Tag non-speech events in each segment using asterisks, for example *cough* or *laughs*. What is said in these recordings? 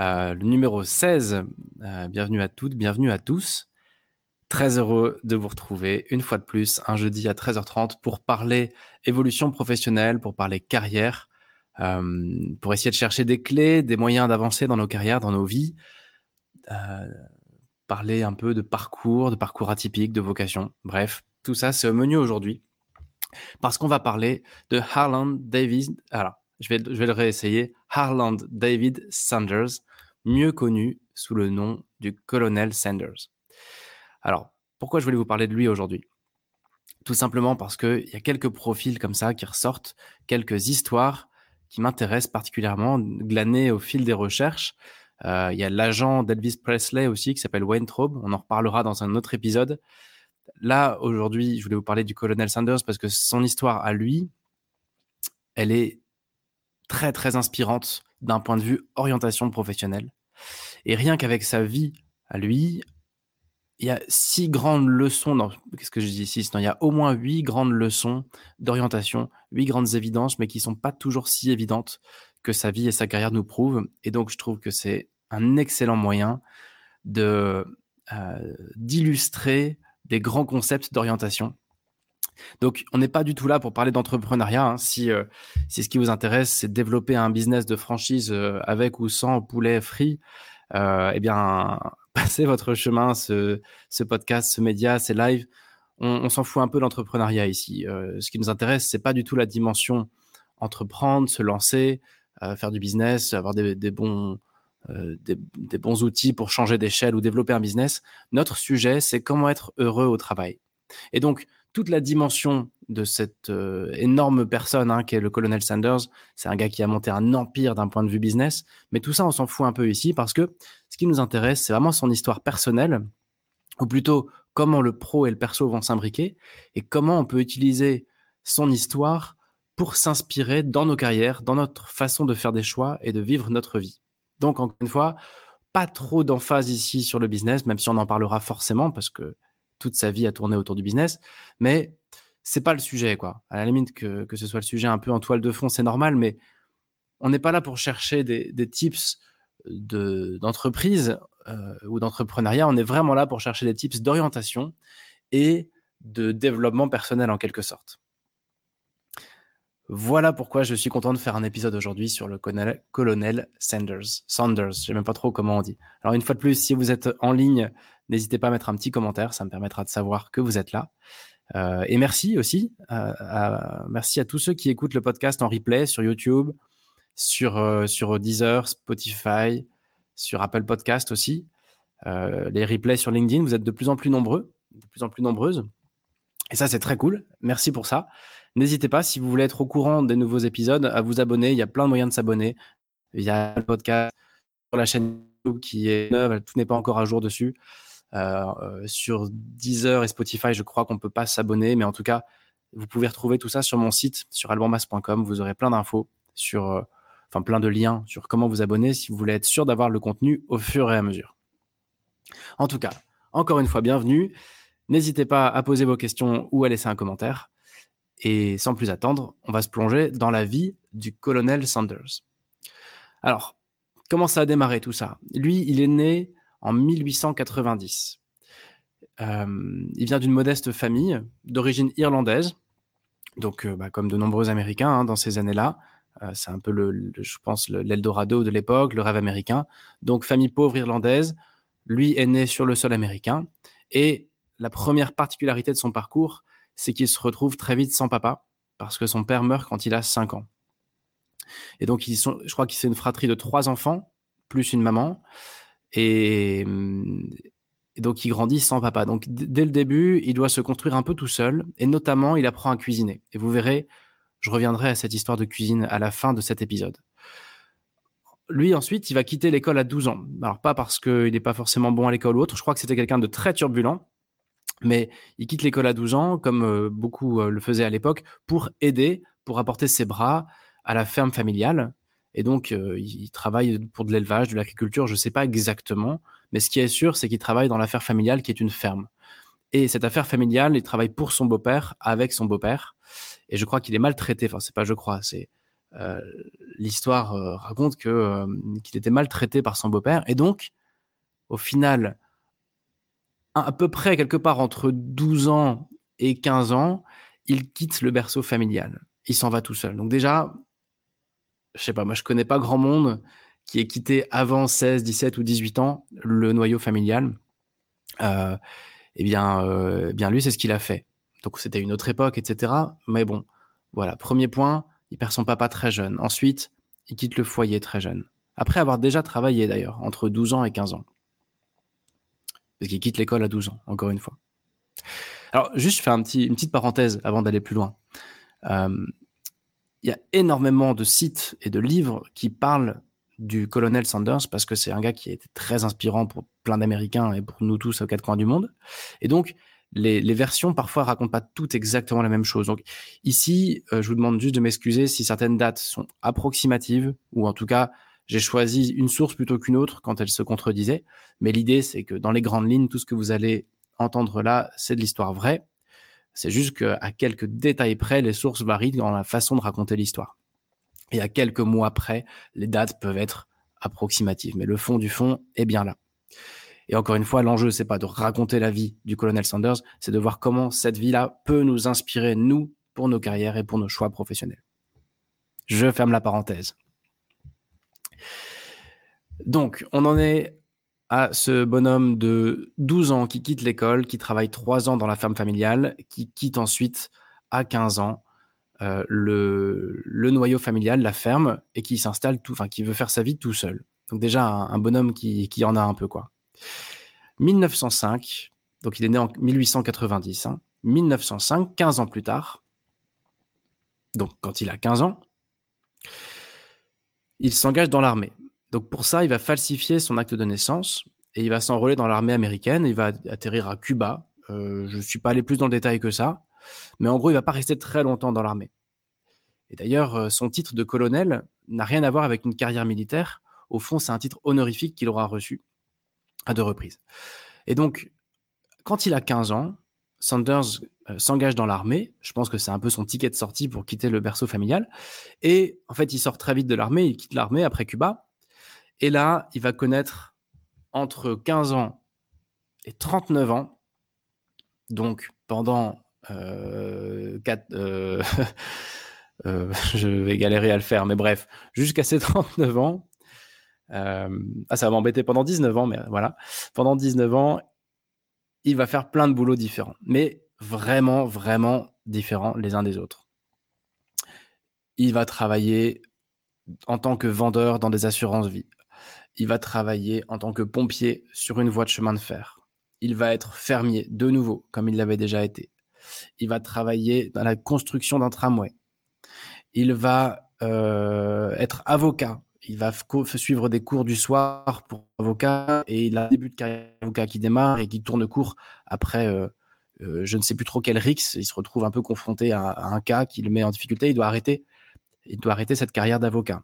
euh, le numéro 16. Euh, bienvenue à toutes, bienvenue à tous. Très heureux de vous retrouver une fois de plus un jeudi à 13h30 pour parler évolution professionnelle, pour parler carrière, euh, pour essayer de chercher des clés, des moyens d'avancer dans nos carrières, dans nos vies, parler un peu de parcours, de parcours atypique, de vocation. Bref, tout ça c'est au menu aujourd'hui parce qu'on va parler de Harlan Davis. Alors, je vais, je vais le réessayer. Harland David Sanders, mieux connu sous le nom du colonel Sanders. Alors, pourquoi je voulais vous parler de lui aujourd'hui? Tout simplement parce qu'il y a quelques profils comme ça qui ressortent, quelques histoires qui m'intéressent particulièrement, glanées au fil des recherches. Euh, il y a l'agent d'Elvis Presley aussi qui s'appelle Wayne. On en reparlera dans un autre épisode. Là, aujourd'hui, je voulais vous parler du colonel Sanders parce que son histoire à lui, elle est très très inspirante d'un point de vue orientation professionnelle. Et rien qu'avec sa vie à lui, il y a six grandes leçons. Dans, qu'est-ce que je dis ici Il y a au moins huit grandes leçons d'orientation, huit grandes évidences, mais qui sont pas toujours si évidentes que sa vie et sa carrière nous prouvent. Et donc, je trouve que c'est un excellent moyen de euh, d'illustrer des grands concepts d'orientation donc, on n'est pas du tout là pour parler d'entrepreneuriat. Hein. Si, euh, ce qui vous intéresse, c'est développer un business de franchise euh, avec ou sans poulet free, euh, eh bien, *laughs* passez votre chemin, ce, podcast, ce média, ces lives. On, s'en fout un peu d'entrepreneuriat ici. ce qui nous intéresse, c'est pas du tout la dimension entreprendre, se lancer, faire du business, avoir des, bons, des, bons outils pour changer d'échelle ou développer un business. Notre sujet, c'est comment être heureux au travail. Et donc, toute la dimension de cette euh, énorme personne hein, qui est le colonel Sanders. C'est un gars qui a monté un empire d'un point de vue business. Mais tout ça, on s'en fout un peu ici parce que ce qui nous intéresse, c'est vraiment son histoire personnelle, ou plutôt comment le pro et le perso vont s'imbriquer et comment on peut utiliser son histoire pour s'inspirer dans nos carrières, dans notre façon de faire des choix et de vivre notre vie. Donc, encore une fois, pas trop d'emphase ici sur le business, même si on en parlera forcément parce que toute sa vie à tourner autour du business, mais c'est pas le sujet, quoi. À la limite que, ce soit le sujet un peu en toile de fond, c'est normal, mais on n'est pas là pour chercher des, des tips d'entreprise euh, ou d'entrepreneuriat. On est vraiment là pour chercher des tips d'orientation et de développement personnel en quelque sorte. Voilà pourquoi je suis content de faire un épisode aujourd'hui sur le colonel, Sanders. Sanders, je sais même pas trop comment on dit. Alors une fois de plus, si vous êtes en ligne, n'hésitez pas à mettre un petit commentaire, ça me permettra de savoir que vous êtes là. Euh, et merci aussi, euh, à, merci à tous ceux qui écoutent le podcast en replay sur YouTube, sur, euh, sur Deezer, Spotify, sur Apple Podcast aussi. les replays sur LinkedIn, vous êtes de plus en plus nombreux, de plus en plus nombreuses. Et ça, c'est très cool. Merci pour ça. N'hésitez pas, si vous voulez être au courant des nouveaux épisodes, à vous abonner. Il y a plein de moyens de s'abonner. Il y a le podcast sur la chaîne YouTube qui est neuve, tout n'est pas encore à jour dessus. Euh, euh, sur Deezer et Spotify, je crois qu'on ne peut pas s'abonner, mais en tout cas, vous pouvez retrouver tout ça sur mon site, sur albanmas.com. Vous aurez plein d'infos sur, euh, enfin plein de liens sur comment vous abonner si vous voulez être sûr d'avoir le contenu au fur et à mesure. En tout cas, encore une fois, bienvenue. N'hésitez pas à poser vos questions ou à laisser un commentaire. Et sans plus attendre, on va se plonger dans la vie du colonel Sanders. Alors, comment ça a démarré tout ça? Lui, il est né en 1890. Euh, il vient d'une modeste famille d'origine irlandaise, donc euh, bah, comme de nombreux Américains hein, dans ces années-là. Euh, c'est un peu, le, je pense, l'Eldorado de l'époque, le rêve américain. Donc famille pauvre irlandaise, lui est né sur le sol américain. Et la première particularité de son parcours, c'est qu'il se retrouve très vite sans papa, parce que son père meurt quand il a 5 ans. Et donc, ils sont, je crois qu'il c'est une fratrie de trois enfants, plus une maman. Et, donc, il grandit sans papa. Donc, dès le début, il doit se construire un peu tout seul. Et notamment, il apprend à cuisiner. Et vous verrez, je reviendrai à cette histoire de cuisine à la fin de cet épisode. lui, ensuite, il va quitter l'école à 12 ans. Alors, pas parce qu'il n'est pas forcément bon à l'école ou autre. Je crois que c'était quelqu'un de très turbulent. Mais il quitte l'école à 12 ans, comme euh, beaucoup euh, le faisaient à l'époque, pour aider, pour apporter ses bras à la ferme familiale. Et donc, euh, il travaille pour de l'élevage, de l'agriculture, je ne sais pas exactement. Mais ce qui est sûr, c'est qu'il travaille dans l'affaire familiale qui est une ferme. Et cette affaire familiale, il travaille pour son beau-père, avec son beau-père. Et je crois qu'il est maltraité. Enfin, c'est pas je crois, c'est l'histoire raconte que qu'il était maltraité par son beau-père. Et donc, au final, à peu près quelque part entre 12 ans et 15 ans, il quitte le berceau familial. Il s'en va tout seul. Donc déjà, je sais pas, moi je connais pas grand monde qui ait quitté avant 16, 17 ou 18 ans le noyau familial. Euh, eh bien, euh, bien lui, c'est ce qu'il a fait. Donc c'était une autre époque, etc. Mais bon, voilà. Premier point, il perd son papa très jeune. Ensuite, il quitte le foyer très jeune. Après avoir déjà travaillé d'ailleurs, entre 12 ans et 15 ans parce qu'il quitte l'école à 12 ans, encore une fois. Alors, juste, je fais une petite parenthèse avant d'aller plus loin. Euh, il y a énormément de sites et de livres qui parlent du colonel Sanders parce que c'est un gars qui a été très inspirant pour plein d'Américains et pour nous tous aux quatre coins du monde. Et donc, les, les, versions parfois racontent pas toutes exactement la même chose. Donc ici, euh, je vous demande juste de m'excuser si certaines dates sont approximatives ou en tout cas j'ai choisi une source plutôt qu'une autre quand elle se contredisait. Mais l'idée, c'est que dans les grandes lignes, tout ce que vous allez entendre là, c'est de l'histoire vraie. C'est juste qu'à quelques détails près, les sources varient dans la façon de raconter l'histoire. Et à quelques mois près, les dates peuvent être approximatives. Mais le fond du fond est bien là. Et encore une fois, l'enjeu, c'est pas de raconter la vie du colonel Sanders, c'est de voir comment cette vie-là peut nous inspirer, nous, pour nos carrières et pour nos choix professionnels. Je ferme la parenthèse. Donc, on en est à ce bonhomme de 12 ans qui quitte l'école, qui travaille 3 ans dans la ferme familiale, qui quitte ensuite à 15 ans euh, le, noyau familial, la ferme, et qui s'installe enfin, qui veut faire sa vie tout seul. Donc déjà un, bonhomme qui, qui, en a un peu quoi. 1905, donc il est né en 1890. 1905, 15 ans plus tard, donc quand il a 15 ans, il s'engage dans l'armée. Donc pour ça, il va falsifier son acte de naissance et il va s'enrôler dans l'armée américaine. Il va atterrir à Cuba. Euh, je ne suis pas allé plus dans le détail que ça, mais en gros, il va pas rester très longtemps dans l'armée. Et d'ailleurs, euh, son titre de colonel n'a rien à voir avec une carrière militaire. Au fond, c'est un titre honorifique qu'il aura reçu à deux reprises. Et donc, quand il a 15 ans, Sanders euh, s'engage dans l'armée. Je pense que c'est un peu son ticket de sortie pour quitter le berceau familial. Et en fait, il sort très vite de l'armée. Il quitte l'armée après Cuba. Et là, il va connaître entre 15 ans et 39 ans, donc pendant euh, euh, *laughs* euh, *laughs* je vais galérer à le faire, mais bref, jusqu'à ses 39 ans, ah, ça va m'embêter pendant 19 ans, mais voilà, pendant 19 ans, il va faire plein de boulots différents, mais vraiment, vraiment différents les uns des autres. Il va travailler en tant que vendeur dans des assurances vie, il va travailler en tant que pompier sur une voie de chemin de fer. Il va être fermier de nouveau, comme il l'avait déjà été. Il va travailler dans la construction d'un tramway. Il va euh, être avocat. Il va suivre des cours du soir pour avocat et il a un début de carrière d'avocat qui démarre et qui tourne court après euh, euh, je ne sais plus trop quel rix. Il se retrouve un peu confronté à, à un cas qui le met en difficulté. Il doit arrêter. Il doit arrêter cette carrière d'avocat.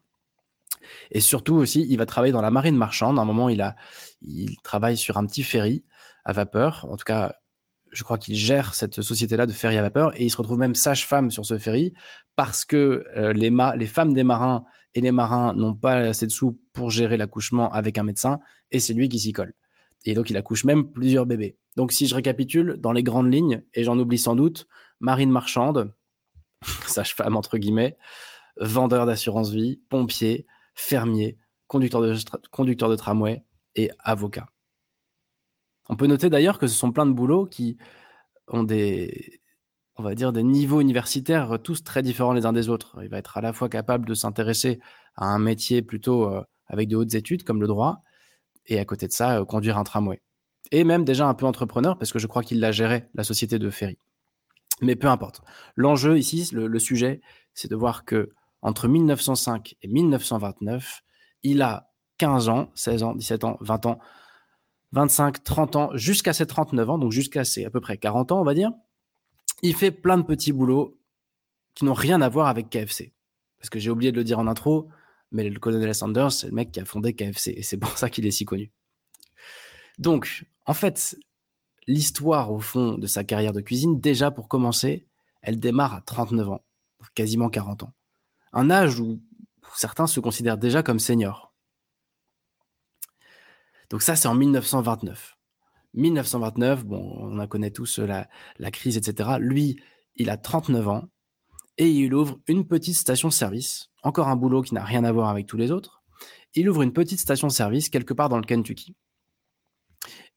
Et surtout aussi, il va travailler dans la marine marchande. À un moment, il, a, il travaille sur un petit ferry à vapeur. En tout cas, je crois qu'il gère cette société-là de ferry à vapeur. Et il se retrouve même sage-femme sur ce ferry parce que euh, les, les femmes des marins et les marins n'ont pas assez de sous pour gérer l'accouchement avec un médecin. Et c'est lui qui s'y colle. Et donc, il accouche même plusieurs bébés. Donc, si je récapitule, dans les grandes lignes, et j'en oublie sans doute, marine marchande, *laughs* sage-femme entre guillemets, vendeur d'assurance vie, pompier, fermier, conducteur de, conducteur de tramway et avocat. On peut noter d'ailleurs que ce sont plein de boulots qui ont des, on va dire, des niveaux universitaires tous très différents les uns des autres. Il va être à la fois capable de s'intéresser à un métier plutôt euh, avec de hautes études comme le droit, et à côté de ça, euh, conduire un tramway. Et même déjà un peu entrepreneur, parce que je crois qu'il l'a géré, la société de ferry. Mais peu importe. L'enjeu ici, le sujet, c'est de voir que entre 1905 et 1929, il a 15 ans, 16 ans, 17 ans, 20 ans, 25, 30 ans, jusqu'à ses 39 ans, donc jusqu'à ses à peu près 40 ans, on va dire. Il fait plein de petits boulots qui n'ont rien à voir avec KFC. Parce que j'ai oublié de le dire en intro, mais le colonel Sanders, c'est le mec qui a fondé KFC, et c'est pour ça qu'il est si connu. Donc, en fait, l'histoire, au fond, de sa carrière de cuisine, déjà pour commencer, elle démarre à 39 ans, quasiment 40 ans. Un âge où certains se considèrent déjà comme seniors. Donc ça, c'est en 1929. 1929, bon, on en connaît tous la, la crise, etc. Lui, il a 39 ans et il ouvre une petite station-service. Encore un boulot qui n'a rien à voir avec tous les autres. Il ouvre une petite station-service quelque part dans le Kentucky.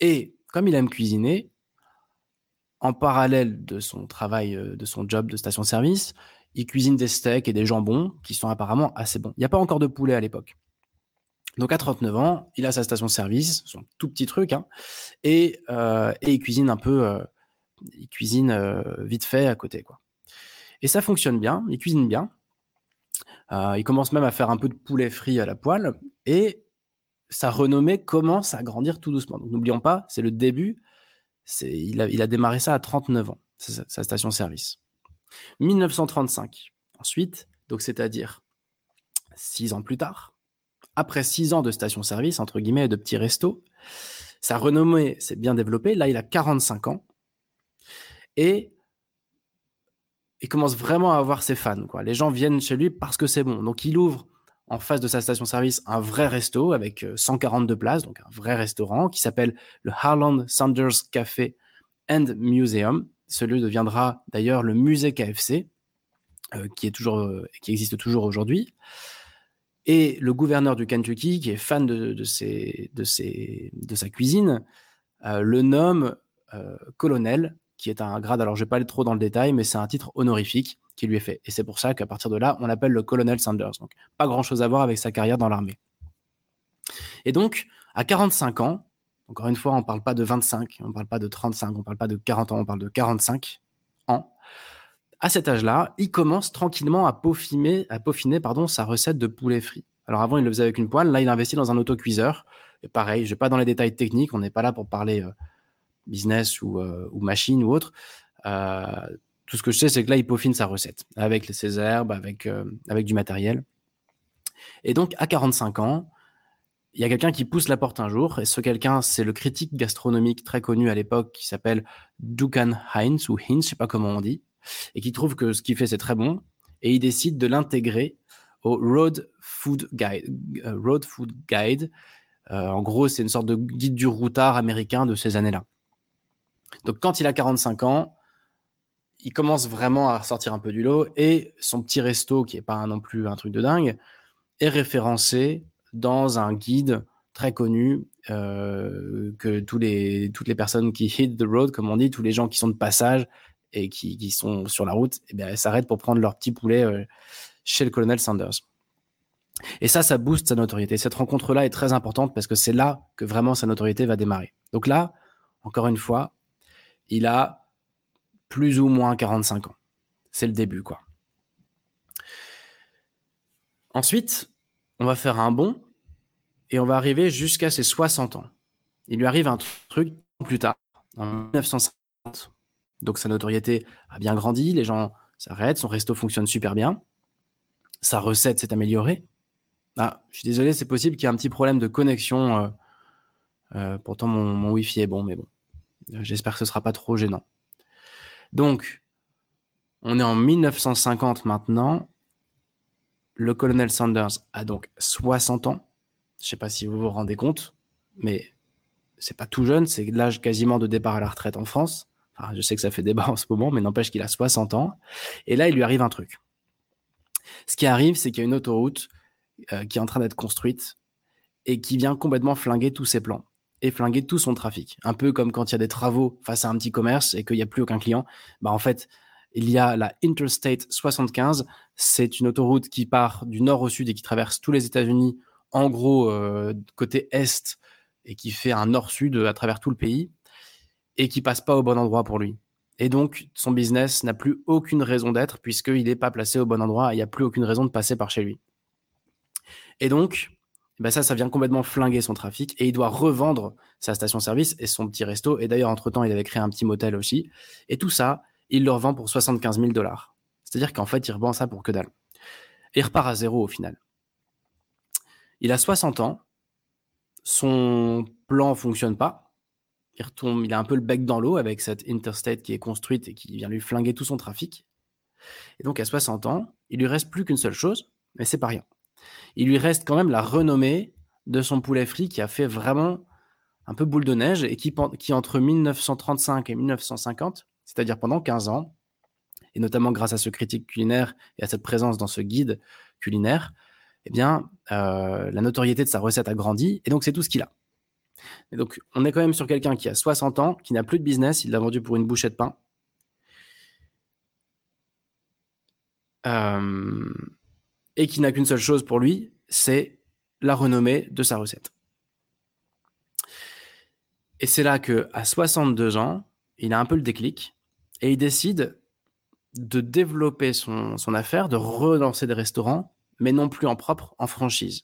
Et comme il aime cuisiner, en parallèle de son travail, euh, de son job de station-service, il cuisine des steaks et des jambons qui sont apparemment assez bons. Il n'y a pas encore de poulet à l'époque. Donc à 39 ans, il a sa station-service, son tout petit truc, hein, et, euh, et, il cuisine un peu, euh, cuisine vite fait à côté. quoi. Et ça fonctionne bien, il cuisine bien. il commence même à faire un peu de poulet frit à la poêle, et sa renommée commence à grandir tout doucement. Donc n'oublions pas, c'est le début. Il, a, démarré ça à 39 ans, sa, sa station-service. 1935. Ensuite, donc c'est-à-dire six ans plus tard, après six ans de station-service, entre guillemets, et de petits restos, sa renommée s'est bien développée. Là, il a 45 ans. Et il commence vraiment à avoir ses fans. Quoi. Les gens viennent chez lui parce que c'est bon. Donc il ouvre en face de sa station-service un vrai resto avec 142 euh, places, donc un vrai restaurant qui s'appelle le Harland Sanders Café and Museum. Celui deviendra d'ailleurs le musée KFC, euh, euh, qui existe toujours aujourd'hui. Et le gouverneur du Kentucky, qui est fan de, sa cuisine, le nomme colonel, qui est un grade, alors je ne vais pas aller trop dans le détail, mais c'est un titre honorifique qui lui est fait. Et c'est pour ça qu'à partir de là, on l'appelle le colonel Sanders. Donc, pas grand-chose à voir avec sa carrière dans l'armée. Et donc, à 45 ans, encore une fois, on ne parle pas de 25, on ne parle pas de 35, on ne parle pas de 40 ans, on parle de 45 ans. À cet âge-là, il commence tranquillement à peaufiner, sa recette de poulet frit. Alors avant, il le faisait avec une poêle, là, il investit dans un autocuiseur. Et pareil, je ne vais pas dans les détails techniques, on n'est pas là pour parler euh, business ou, euh, ou, machine ou autre. Euh, tout ce que je sais, c'est que là, il peaufine sa recette avec ses herbes, euh, avec du matériel. Et donc, à 45 ans, il y a quelqu'un qui pousse la porte un jour, et ce quelqu'un, c'est le critique gastronomique très connu à l'époque qui s'appelle Duncan Heinz, ou Heinz, je sais pas comment on dit, et qui trouve que ce qu'il fait, c'est très bon, et il décide de l'intégrer au Road Food Guide. Euh, Road Food Guide. Euh, en gros, c'est une sorte de guide du routard américain de ces années-là. Donc, quand il a 45 ans, il commence vraiment à sortir un peu du lot et son petit resto, qui n'est pas non plus un truc de dingue, est référencé dans un guide très connu euh, que toutes les personnes qui *laughs* hit the road, comme on dit, tous les gens qui sont de passage et qui, qui sont sur la route, eh bien, s'arrêtent pour prendre leur petit poulet euh, chez le colonel Sanders. Et ça, ça booste sa notoriété. Cette rencontre-là est très importante parce que c'est là que vraiment sa notoriété va démarrer. Donc là, encore une fois, il a plus ou moins 45 ans. C'est le début, quoi. Ensuite, on va faire un bond et on va arriver jusqu'à ses 60 ans. Il lui arrive un truc plus tard, en 1950. Donc sa notoriété a bien grandi, les gens s'arrêtent, son resto fonctionne super bien, sa recette s'est améliorée. Ah, je suis désolé, c'est possible qu'il y ait un petit problème de connexion. Euh, euh, pourtant, mon, mon Wi-Fi est bon, mais bon, j'espère que ce ne sera pas trop gênant. Donc, on est en 1950 maintenant. Le colonel Sanders a donc 60 ans. Je ne sais pas si vous vous rendez compte, mais c'est pas tout jeune, c'est l'âge quasiment de départ à la retraite en France. Enfin, je sais que ça fait débat *laughs* en ce moment, mais n'empêche qu'il a 60 ans. Et là, il lui arrive un truc. Ce qui arrive, c'est qu'il y a une autoroute euh, qui est en train d'être construite et qui vient complètement flinguer tous ses plans et flinguer tout son trafic. Un peu comme quand il y a des travaux face à un petit commerce et qu'il n'y a plus aucun client. Bah en fait, il y a la Interstate 75. C'est une autoroute qui part du nord au sud et qui traverse tous les États-Unis, en gros euh, côté est, et qui fait un nord-sud à travers tout le pays, et qui passe pas au bon endroit pour lui. Et donc, son business n'a plus aucune raison d'être puisqu'il n'est pas placé au bon endroit. Il n'y a plus aucune raison de passer par chez lui. Et donc, ben ça, ça vient complètement flinguer son trafic et il doit revendre sa station-service et son petit resto. Et d'ailleurs, entre-temps, il avait créé un petit motel aussi. Et tout ça, il le revend pour 75 000 dollars. C'est-à-dire qu'en fait, il revend ça pour que dalle. Il repart à zéro au final. Il a 60 ans. Son plan fonctionne pas. Il il a un peu le bec dans l'eau avec cette interstate qui est construite et qui vient lui flinguer tout son trafic. Et donc à 60 ans, il lui reste plus qu'une seule chose, mais c'est pas rien il lui reste quand même la renommée de son poulet frit qui a fait vraiment un peu boule de neige et qui, qui entre 1935 et 1950, c'est-à-dire pendant 15 ans, et notamment grâce à ce critique culinaire et à cette présence dans ce guide culinaire, eh bien, euh, la notoriété de sa recette a grandi, et donc c'est tout ce qu'il a. On est quand même sur quelqu'un qui a 60 ans, qui n'a plus de business, il l'a vendu pour une bouchée de pain. Euh, et qui n'a qu'une seule chose pour lui, c'est la renommée de sa recette. Et c'est là que, à 62 ans, il a un peu le déclic et il décide de développer son, affaire, de relancer des restaurants, mais non plus en propre, en franchise.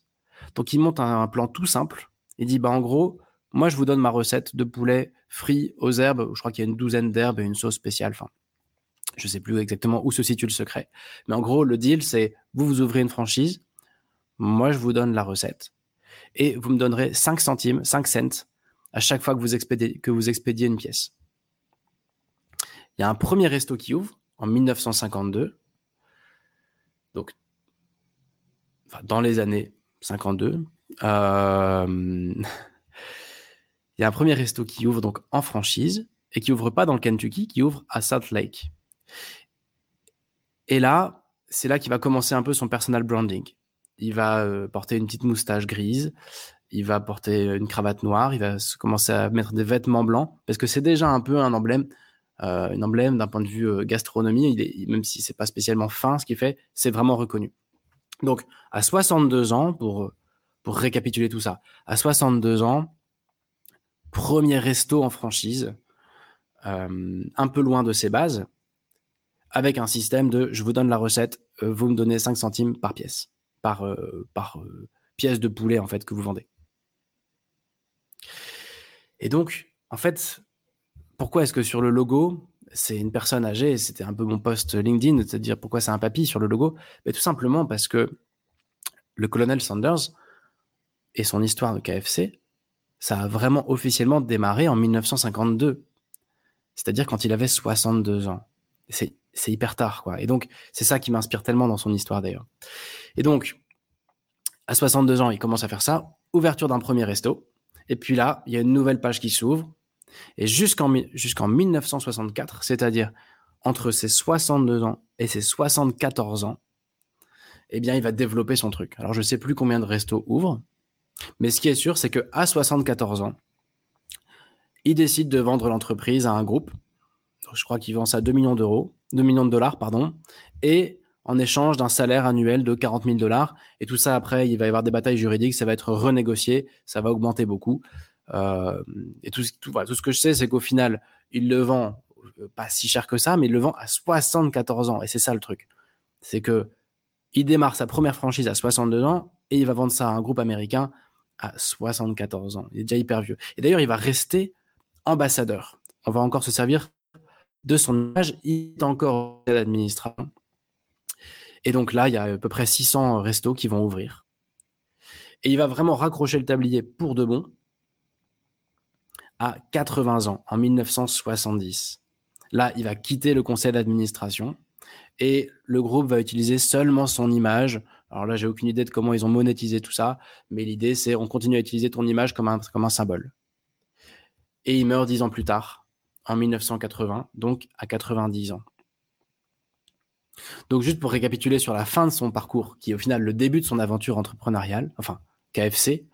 Donc il monte un, plan tout simple. Il dit bah en gros, moi je vous donne ma recette de poulet frit aux herbes. Je crois qu'il y a une douzaine d'herbes et une sauce spéciale. Enfin, je ne sais plus exactement où se situe le secret. Mais en gros, le deal, c'est vous, vous ouvrez une franchise, moi, je vous donne la recette, et vous me donnerez 5 centimes, 5 cents, à chaque fois que vous expédiez une pièce. Il y a un premier resto qui ouvre en 1952, donc dans les années 52. Euh, *laughs* il y a un premier resto qui ouvre donc en franchise et qui ouvre pas dans le Kentucky, qui ouvre à Salt Lake. Et là, c'est là qu'il va commencer un peu son personal branding. Il va euh, porter une petite moustache grise, il va porter une cravate noire, il va commencer à mettre des vêtements blancs, parce que c'est déjà un peu un emblème, euh, un emblème d'un point de vue euh, gastronomie, il est, même si c'est pas spécialement fin ce qu'il fait, c'est vraiment reconnu. Donc, à 62 ans, pour, pour récapituler tout ça, à 62 ans, premier resto en franchise, un peu loin de ses bases, avec un système de je vous donne la recette, euh, vous me donnez 5 centimes par pièce, par, euh, par euh, pièce de poulet en fait que vous vendez. Et donc, en fait, pourquoi est-ce que sur le logo, c'est une personne âgée, c'était un peu mon post LinkedIn, de dire pourquoi c'est un papy sur le logo? Tout simplement parce que le colonel Sanders et son histoire de KFC, ça a vraiment officiellement démarré en 1952. C'est-à-dire quand il avait 62 ans. C'est hyper tard, quoi. Et donc, c'est ça qui m'inspire tellement dans son histoire, d'ailleurs. Et donc, à 62 ans, il commence à faire ça. Ouverture d'un premier resto. Et puis là, il y a une nouvelle page qui s'ouvre. Et jusqu'en jusqu'en 1964, c'est-à-dire entre ses 62 ans et ses 74 ans, eh bien, il va développer son truc. Alors, je ne sais plus combien de restos ouvrent, mais ce qui est sûr, c'est qu'à 74 ans, il décide de vendre l'entreprise à un groupe. Je crois qu'il vend ça à 2 millions d'euros. 2 millions de dollars, pardon, et en échange d'un salaire annuel de 40 000 dollars. Et tout ça, après, il va y avoir des batailles juridiques, ça va être renégocié, ça va augmenter beaucoup. Euh, et tout, ce que je sais, c'est qu'au final, il le vend euh, pas si cher que ça, mais il le vend à 74 ans. Et c'est ça le truc. C'est que il démarre sa première franchise à 62 ans et il va vendre ça à un groupe américain à 74 ans. Il est déjà hyper vieux. Et d'ailleurs, il va rester ambassadeur. On va encore se servir de son âge, il est encore l'administration. Et donc là, il y a à peu près 600 restos qui vont ouvrir. Et il va vraiment raccrocher le tablier pour de bon à 80 ans, en 1970. Là, il va quitter le conseil d'administration et le groupe va utiliser seulement son image. Alors là, j'ai aucune idée de comment ils ont monétisé tout ça, mais l'idée, c'est on continue à utiliser ton image comme un, comme un symbole. Et il meurt dix ans plus tard, en 1980, donc à 90 ans. Donc juste pour récapituler sur la fin de son parcours, qui est au final le début de son aventure entrepreneuriale, enfin KFC,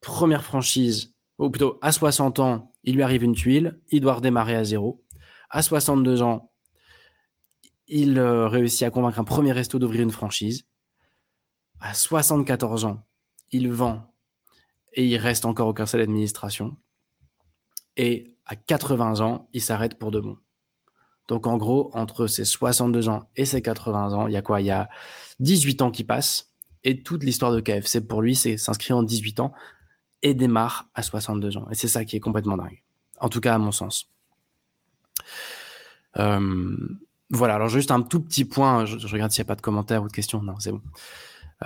première franchise, ou plutôt à 60 ans, il lui arrive une tuile, il doit redémarrer à zéro. À 62 ans, il euh, réussit à convaincre un premier resto d'ouvrir une franchise. À 74 ans, il vend et il reste encore au conseil d'administration. Et à 80 ans, il s'arrête pour de bon. Donc en gros, entre ses 62 ans et ses 80 ans, il y a quoi? Il y a 18 ans qui passent. Et toute l'histoire de KFC, pour lui, c'est s'inscrire en 18 ans et démarre à 62 ans. Et c'est ça qui est complètement dingue. En tout cas, à mon sens. Euh, voilà, alors juste un tout petit point, je, regarde s'il n'y a pas de commentaires ou de questions. Non, c'est bon.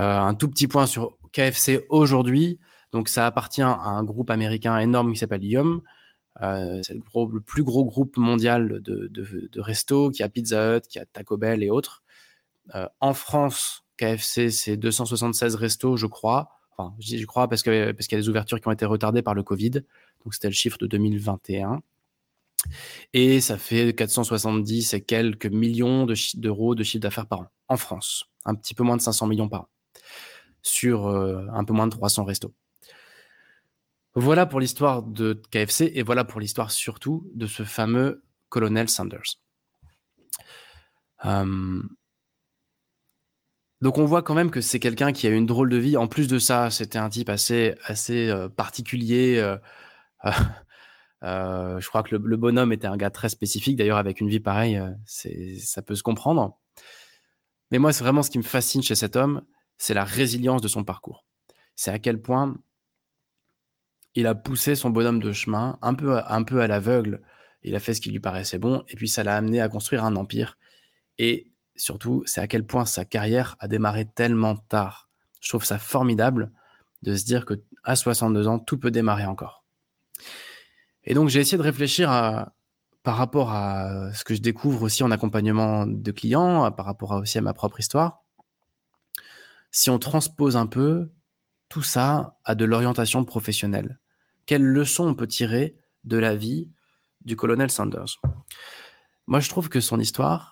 Euh, un tout petit point sur KFC aujourd'hui. Donc, ça appartient à un groupe américain énorme qui s'appelle Yum. Euh, c'est le, plus gros groupe mondial de, de, de qui a Pizza Hut, qui a Taco Bell et autres. En France, KFC, c'est 276 restos, je crois. Enfin, je crois parce qu'il y a des ouvertures qui ont été retardées par le Covid. Donc, c'était le chiffre de 2021. Et ça fait 470 et quelques millions d'euros de, chiffre d'affaires par an en France. Un petit peu moins de 500 millions par an sur euh, un peu moins de 300 restos. Voilà pour l'histoire de KFC et voilà pour l'histoire surtout de ce fameux colonel Sanders. Euh, donc on voit quand même que c'est quelqu'un qui a une drôle de vie. En plus de ça, c'était un type assez, assez euh, particulier. Euh, *laughs* je crois que le, bonhomme était un gars très spécifique. D'ailleurs, avec une vie pareille, ça peut se comprendre. Mais moi, c'est vraiment ce qui me fascine chez cet homme, c'est la résilience de son parcours. C'est à quel point il a poussé son bonhomme de chemin un peu, un peu à l'aveugle. Il a fait ce qui lui paraissait bon, et puis ça l'a amené à construire un empire. Et surtout, c'est à quel point sa carrière a démarré tellement tard. Je trouve ça formidable de se dire que à 62 ans, tout peut démarrer encore. Et donc, j'ai essayé de réfléchir par rapport à ce que je découvre aussi en accompagnement de clients, par rapport aussi à ma propre histoire. Si on transpose un peu tout ça à de l'orientation professionnelle, quelles leçons on peut tirer de la vie du colonel Sanders? Moi, je trouve que son histoire,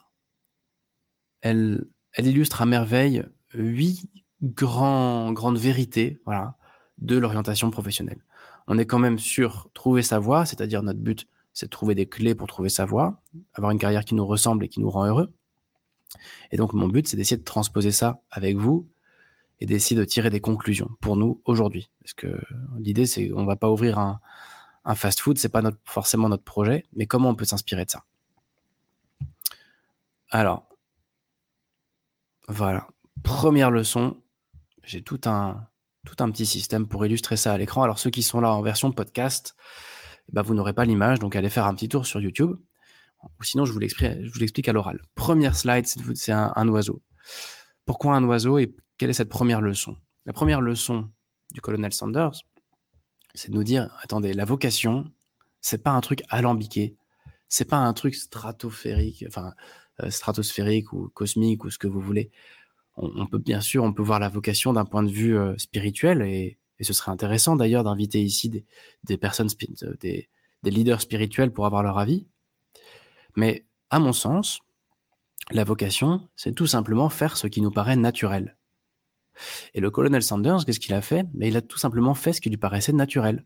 elle, elle illustre à merveille huit grands, grandes vérités voilà, de l'orientation professionnelle. On est quand même sur trouver sa voie, c'est-à-dire notre but, c'est de trouver des clés pour trouver sa voie, avoir une carrière qui nous ressemble et qui nous rend heureux. Et donc, mon but, c'est d'essayer de transposer ça avec vous et d'essayer de tirer des conclusions pour nous aujourd'hui. Parce que l'idée, c'est on va pas ouvrir un, un fast-food, c'est pas notre, forcément notre projet, mais comment on peut s'inspirer de ça? Alors, voilà. Première leçon, j'ai tout un, petit système pour illustrer ça à l'écran. Alors, ceux qui sont là en version podcast, eh ben, vous n'aurez pas l'image, donc allez faire un petit tour sur YouTube. Ou sinon, je vous l'explique à l'oral. Première slide, c'est un, oiseau. Pourquoi un oiseau et quelle est cette première leçon? La première leçon du colonel Sanders, c'est de nous dire attendez, la vocation, c'est pas un truc alambiqué, c'est pas un truc stratosphérique, stratosphérique ou cosmique ou ce que vous voulez. On, peut bien sûr, on peut voir la vocation d'un point de vue euh, spirituel et, ce serait intéressant d'ailleurs d'inviter ici des, personnes, des, des leaders spirituels pour avoir leur avis. Mais à mon sens, la vocation, c'est tout simplement faire ce qui nous paraît naturel. Et le colonel Sanders, qu'est-ce qu'il a fait? Mais Il a tout simplement fait ce qui lui paraissait naturel.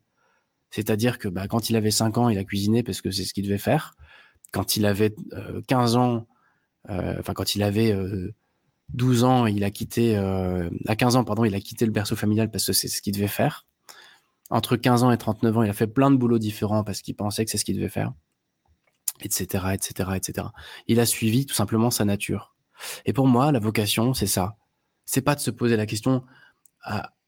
C'est-à-dire que bah, quand il avait 5 ans, il a cuisiné parce que c'est ce qu'il devait faire. Quand il avait 15 euh, ans, euh, enfin quand il avait 12 euh, ans, il a quitté, à 15 ans, pardon, il a quitté le berceau familial parce que c'est ce qu'il devait faire. Entre 15 ans et 39 ans, il a fait plein de boulots différents parce qu'il pensait que c'est ce qu'il devait faire, etc., etc., etc. Il a suivi tout simplement sa nature. Et pour moi, la vocation, c'est ça c'est pas de se poser la question,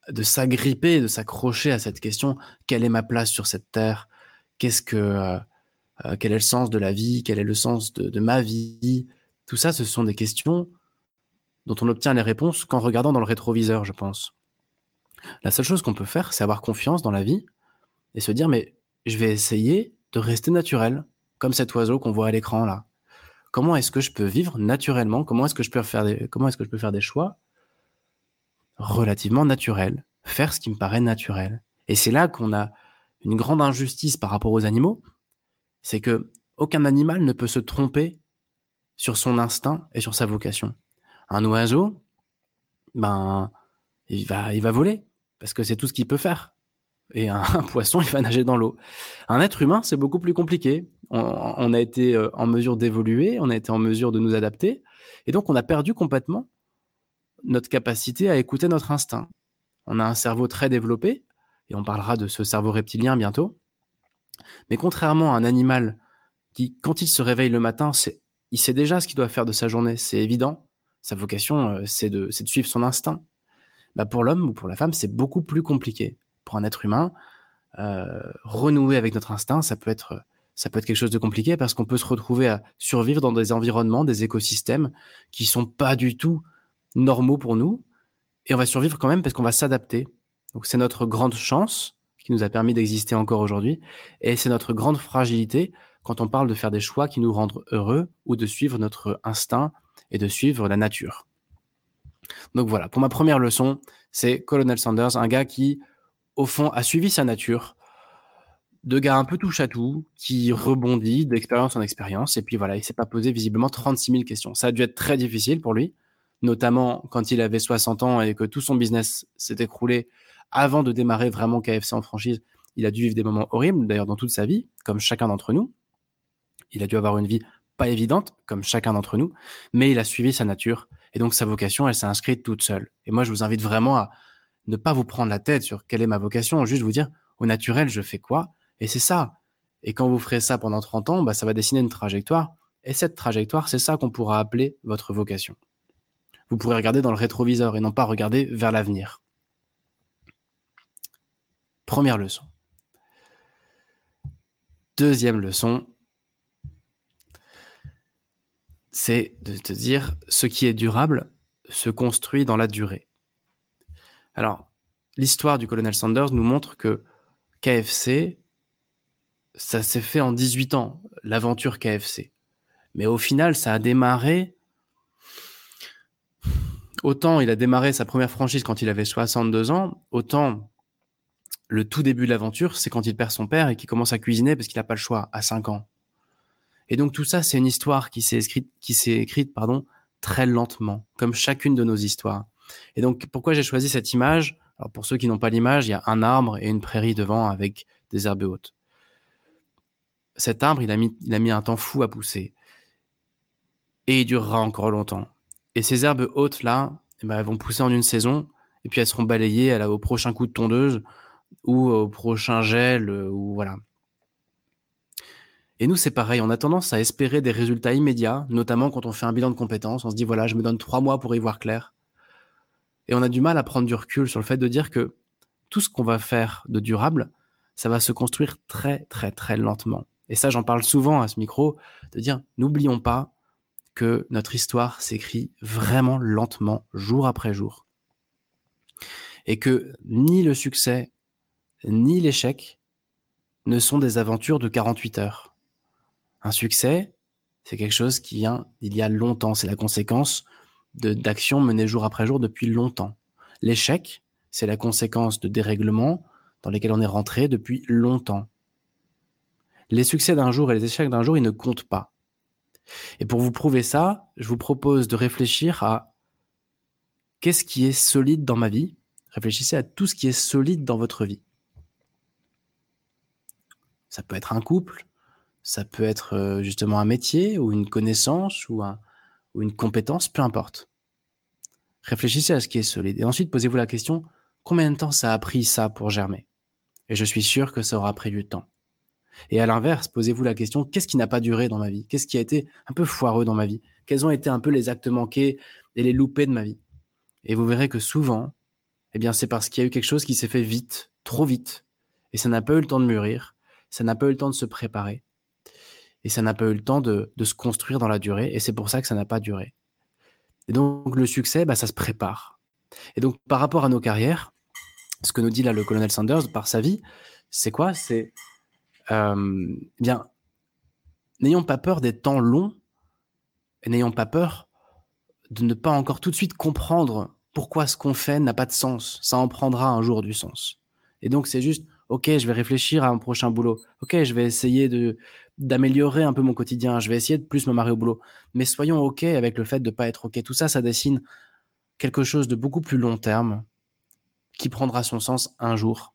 de s'agripper, de s'accrocher à cette question quelle est ma place sur cette terre? Qu'est-ce que euh, euh, quel est le sens de la vie? Quel est le sens de, ma vie? Tout ça, ce sont des questions dont on obtient les réponses qu'en regardant dans le rétroviseur, je pense. La seule chose qu'on peut faire, c'est avoir confiance dans la vie et se dire mais je vais essayer de rester naturel, comme cet oiseau qu'on voit à l'écran là. Comment est-ce que je peux vivre naturellement? Comment est-ce que je peux faire des, choix relativement naturel, faire ce qui me paraît naturel? Et c'est là qu'on a une grande injustice par rapport aux animaux, c'est que aucun animal ne peut se tromper sur son instinct et sur sa vocation. Un oiseau, ben, il va, il va voler parce que c'est tout ce qu'il peut faire. Et un, *laughs* poisson, il va nager dans l'eau. Un être humain, c'est beaucoup plus compliqué. On, a été euh, en mesure d'évoluer, on a été en mesure de nous adapter, et donc on a perdu complètement notre capacité à écouter notre instinct. On a un cerveau très développé, et on parlera de ce cerveau reptilien bientôt. Mais contrairement à un animal qui, quand il se réveille le matin, il sait déjà ce qu'il doit faire de sa journée, c'est évident. Sa vocation, euh, c'est de, suivre son instinct. bah pour l'homme ou pour la femme, c'est beaucoup plus compliqué. Pour un être humain, euh, renouer avec notre instinct, ça peut être ça peut être quelque chose de compliqué parce qu'on peut se retrouver à survivre dans des environnements, des écosystèmes qui sont pas du tout normaux pour nous, et on va survivre quand même parce qu'on va s'adapter. Donc c'est notre grande chance qui nous a permis d'exister encore aujourd'hui, et c'est notre grande fragilité quand on parle de faire des choix qui nous rendent heureux ou de suivre notre instinct et de suivre la nature. Donc voilà, pour ma première leçon, c'est Colonel Sanders, un gars qui, au fond, a suivi sa nature, de gars un peu touche à tout, qui rebondit d'expérience en expérience, et puis voilà, il s'est pas posé visiblement 36 000 questions. Ça a dû être très difficile pour lui, notamment quand il avait 60 ans et que tout son business s'est écroulé avant de démarrer vraiment KFC en franchise. Il a dû vivre des moments horribles, d'ailleurs dans toute sa vie, comme chacun d'entre nous. Il a dû avoir une vie pas évidente, comme chacun d'entre nous, mais il a suivi sa nature. Et donc sa vocation, elle s'est inscrite toute seule. Et moi, je vous invite vraiment à ne pas vous prendre la tête sur quelle est ma vocation, juste vous dire, au naturel, je fais quoi? Et c'est ça. Et quand vous ferez ça pendant 30 ans, bah, ça va dessiner une trajectoire. Et cette trajectoire, c'est ça qu'on pourra appeler votre vocation. Vous pourrez regarder dans le rétroviseur et non pas regarder vers l'avenir. Première leçon. Deuxième leçon, c'est de te dire ce qui est durable se construit dans la durée. Alors, l'histoire du colonel Sanders nous montre que KFC, ça s'est fait en 18 ans, l'aventure KFC. Mais au final, ça a démarré. Autant il a démarré sa première franchise quand il avait 62 ans, autant le tout début de l'aventure, c'est quand il perd son père et qu'il commence à cuisiner parce qu'il n'a pas le choix à 5 ans. Et donc tout ça, c'est une histoire qui s'est écrite, qui s'est écrite, pardon, très lentement, comme chacune de nos histoires. Et donc pourquoi j'ai choisi cette image? Alors pour ceux qui n'ont pas l'image, il y a un arbre et une prairie devant avec des herbes hautes. Cet arbre, il a mis, il a mis un temps fou à pousser. Et il durera encore longtemps. Et ces herbes hautes là, eh ben, elles vont pousser en une saison, et puis elles seront balayées au prochain coup de tondeuse ou au prochain gel, ou voilà. Et nous, c'est pareil, on a tendance à espérer des résultats immédiats, notamment quand on fait un bilan de compétences. On se dit, voilà, je me donne trois mois pour y voir clair. Et on a du mal à prendre du recul sur le fait de dire que tout ce qu'on va faire de durable, ça va se construire très, très, très lentement. Et ça, j'en parle souvent à ce micro, de dire, n'oublions pas que notre histoire s'écrit vraiment lentement, jour après jour. Et que ni le succès, ni l'échec ne sont des aventures de 48 heures. Un succès, c'est quelque chose qui vient il y a longtemps. C'est la conséquence d'actions menées jour après jour depuis longtemps. L'échec, c'est la conséquence de dérèglements dans lesquels on est rentré depuis longtemps. Les succès d'un jour et les échecs d'un jour, ils ne comptent pas. Et pour vous prouver ça, je vous propose de réfléchir à qu'est-ce qui est solide dans ma vie. Réfléchissez à tout ce qui est solide dans votre vie. Ça peut être un couple, ça peut être euh, justement un métier ou une connaissance ou, une compétence, peu importe. Réfléchissez à ce qui est solide. Et ensuite, posez-vous la question, combien de temps ça a pris ça pour germer? Et je suis sûr que ça aura pris du temps. Et à l'inverse, posez-vous la question, qu'est-ce qui n'a pas duré dans ma vie? Qu'est-ce qui a été un peu foireux dans ma vie? Quels ont été un peu les actes manqués et les loupés de ma vie? Et vous verrez que souvent, eh bien, c'est parce qu'il y a eu quelque chose qui s'est fait vite, trop vite, et ça n'a pas eu le temps de mûrir, ça n'a pas eu le temps de se préparer et ça n'a pas eu le temps de, se construire dans la durée, et c'est pour ça que ça n'a pas duré. Et donc le succès, bah, ça se prépare. Et donc par rapport à nos carrières, ce que nous dit là le colonel Sanders par sa vie, c'est quoi? C'est euh, bien, n'ayons pas peur des temps longs, et n'ayons pas peur de ne pas encore tout de suite comprendre pourquoi ce qu'on fait n'a pas de sens. Ça en prendra un jour du sens. Et donc c'est juste, ok, je vais réfléchir à un prochain boulot. Ok, je vais essayer de d'améliorer un peu mon quotidien. Je vais essayer de plus me marrer au boulot. Mais soyons OK avec le fait de ne pas être OK. Tout ça, ça dessine quelque chose de beaucoup plus long terme qui prendra son sens un jour.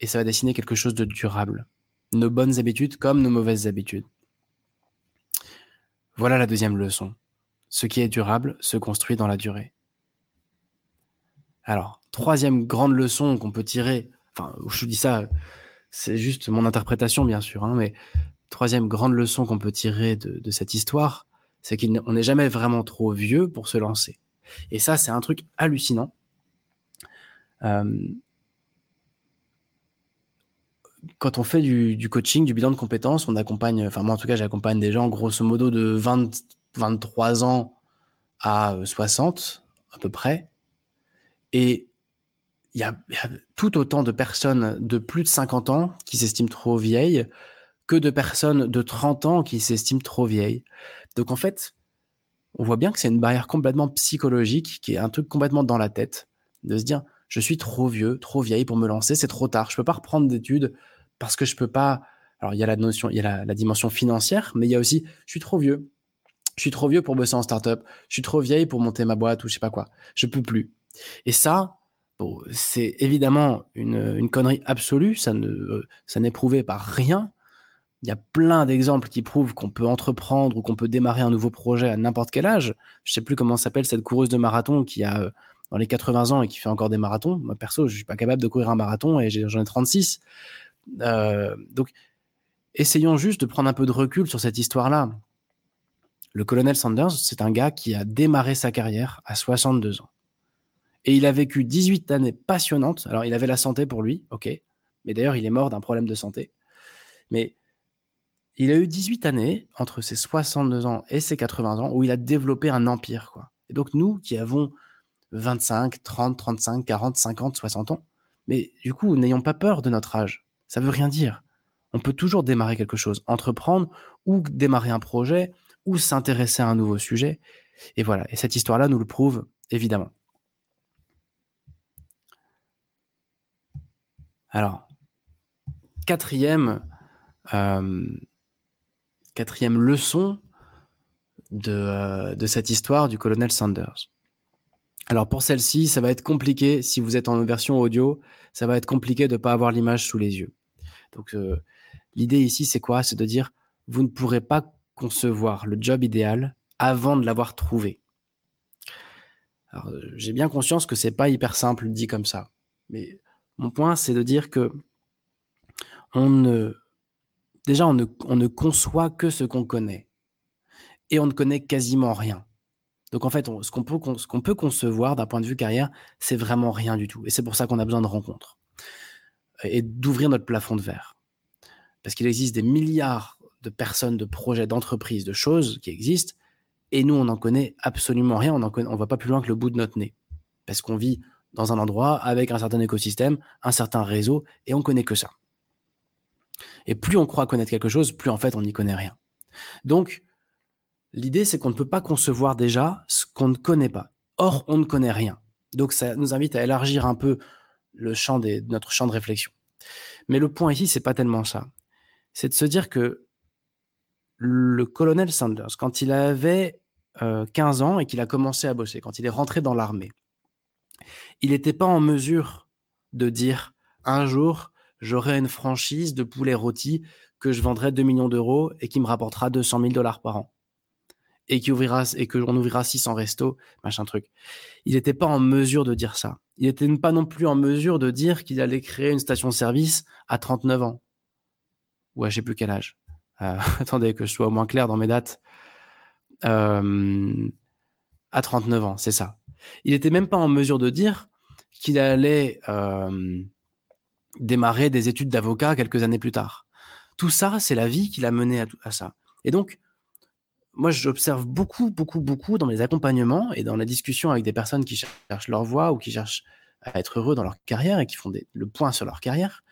Et ça va dessiner quelque chose de durable. Nos bonnes habitudes comme nos mauvaises habitudes. Voilà la deuxième leçon. Ce qui est durable se construit dans la durée. Alors, troisième grande leçon qu'on peut tirer, enfin, je vous dis ça c'est juste mon interprétation, bien sûr. Hein, mais troisième grande leçon qu'on peut tirer de, cette histoire, c'est qu'on n'est jamais vraiment trop vieux pour se lancer. Et ça, c'est un truc hallucinant. quand on fait du, coaching, du bilan de compétences, on accompagne, enfin moi en tout cas j'accompagne des gens grosso modo de 20, 23 ans à 60 à peu près. Et il y, a, tout autant de personnes de plus de 50 ans qui s'estiment trop vieilles que de personnes de 30 ans qui s'estiment trop vieilles. Donc en fait, on voit bien que c'est une barrière complètement psychologique, qui est un truc complètement dans la tête, de se dire je suis trop vieux, trop vieille pour me lancer, c'est trop tard, je peux pas reprendre d'études parce que je peux pas. Alors il y a la notion, il y a la, dimension financière, mais il y a aussi je suis trop vieux, je suis trop vieux pour bosser en startup, je suis trop vieille pour monter ma boîte ou je sais pas quoi, je peux plus. Et ça, c'est évidemment une, connerie absolue, ça ne, ça n'est prouvé par rien. Il y a plein d'exemples qui prouvent qu'on peut entreprendre ou qu'on peut démarrer un nouveau projet à n'importe quel âge. Je sais plus comment s'appelle cette coureuse de marathon qui a euh, dans les 80 ans et qui fait encore des marathons. Moi, perso, je suis pas capable de courir un marathon et j'en ai 36. Euh, donc, essayons juste de prendre un peu de recul sur cette histoire-là. Le colonel Sanders, c'est un gars qui a démarré sa carrière à 62 ans. Et il a vécu 18 années passionnantes. Alors, il avait la santé pour lui, ok. Mais d'ailleurs, il est mort d'un problème de santé. Mais il a eu 18 années entre ses 62 ans et ses 80 ans où il a développé un empire, quoi. Et donc, nous qui avons 25, 30, 35, 40, 50, 60 ans, mais du coup, n'ayons pas peur de notre âge. Ça veut rien dire. On peut toujours démarrer quelque chose, entreprendre ou démarrer un projet ou s'intéresser à un nouveau sujet. Et voilà. Et cette histoire-là nous le prouve, évidemment. Alors, quatrième, euh, leçon de, euh, de, cette histoire du colonel Sanders. Alors pour celle-ci, ça va être compliqué, si vous êtes en version audio, ça va être compliqué de ne pas avoir l'image sous les yeux. Donc euh, l'idée ici, c'est quoi? C'est de dire, vous ne pourrez pas concevoir le job idéal avant de l'avoir trouvé. Alors j'ai bien conscience que c'est pas hyper simple dit comme ça, mais mon point, c'est de dire que on ne, déjà, on ne, conçoit que ce qu'on connaît. Et on ne connaît quasiment rien. Donc en fait, ce qu'on peut, peut, concevoir d'un point de vue carrière, c'est vraiment rien du tout. Et c'est pour ça qu'on a besoin de rencontres. Et d'ouvrir notre plafond de verre. Parce qu'il existe des milliards de personnes, de projets, d'entreprises, de choses qui existent. Et nous, on n'en connaît absolument rien. On ne va pas plus loin que le bout de notre nez. Parce qu'on vit dans un endroit avec un certain écosystème, un certain réseau, et on connaît que ça. Et plus on croit connaître quelque chose, plus en fait on n'y connaît rien. Donc, l'idée c'est qu'on ne peut pas concevoir déjà ce qu'on ne connaît pas. Or, on ne connaît rien. Donc, ça nous invite à élargir un peu le champ des, notre champ de réflexion. Mais le point ici, c'est pas tellement ça. C'est de se dire que le colonel Sanders, quand il avait 15 euh, ans et qu'il a commencé à bosser, quand il est rentré dans l'armée, il n'était pas en mesure de dire un jour, j'aurai une franchise de poulet rôti que je vendrai 2 millions d'euros et qui me rapportera 200 000 dollars par an. Et qui ouvrira, et que on ouvrira 600 restos, machin truc. Il n'était pas en mesure de dire ça. Il n'était pas non plus en mesure de dire qu'il allait créer une station-service à 39 ans. Ou à je sais plus quel âge. Euh, *laughs* attendez que je sois au moins clair dans mes dates. Euh, à 39 ans, c'est ça. Il n'était même pas en mesure de dire qu'il allait euh, démarrer des études d'avocat quelques années plus tard. Tout ça, c'est la vie qui l'a mené à, ça. Et donc, moi, j'observe beaucoup, beaucoup, beaucoup dans les accompagnements et dans la discussion avec des personnes qui cherchent leur voie ou qui cherchent à être heureux dans leur carrière et qui font le point sur leur carrière.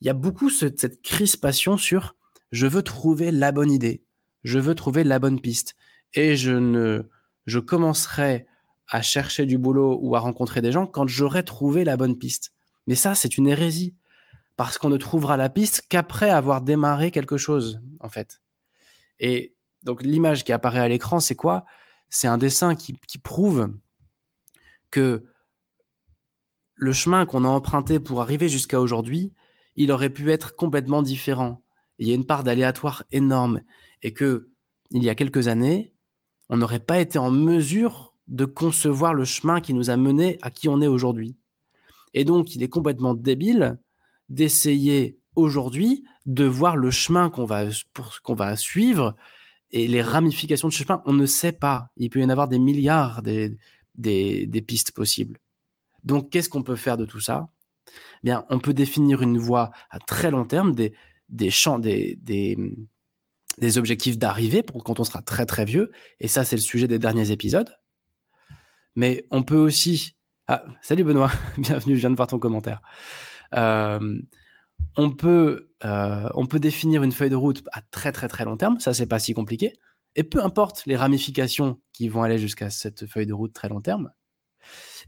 Il y a beaucoup cette crispation sur je veux trouver la bonne idée, je veux trouver la bonne piste et je ne, je commencerai à chercher du boulot ou à rencontrer des gens quand j'aurai trouvé la bonne piste. Mais ça, c'est une hérésie. Parce qu'on ne trouvera la piste qu'après avoir démarré quelque chose, en fait. Et donc, l'image qui apparaît à l'écran, c'est quoi? C'est un dessin qui, prouve que le chemin qu'on a emprunté pour arriver jusqu'à aujourd'hui, il aurait pu être complètement différent. Il y a une part d'aléatoire énorme. Et que, il y a quelques années, on n'aurait pas été en mesure de concevoir le chemin qui nous a mené à qui on est aujourd'hui. Et donc, il est complètement débile d'essayer aujourd'hui de voir le chemin qu'on va, qu'on va suivre et les ramifications de ce chemin. On ne sait pas. Il peut y en avoir des milliards des, des, pistes possibles. Donc, qu'est-ce qu'on peut faire de tout ça? Bien, on peut définir une voie à très long terme, des, des champs, des, des, des objectifs d'arrivée pour quand on sera très très vieux. Et ça, c'est le sujet des derniers épisodes. Mais on peut aussi. Ah, salut Benoît, *laughs* bienvenue, je viens de voir ton commentaire. Euh, on, peut, euh, on peut définir une feuille de route à très très très long terme, ça c'est pas si compliqué. Et peu importe les ramifications qui vont aller jusqu'à cette feuille de route très long terme.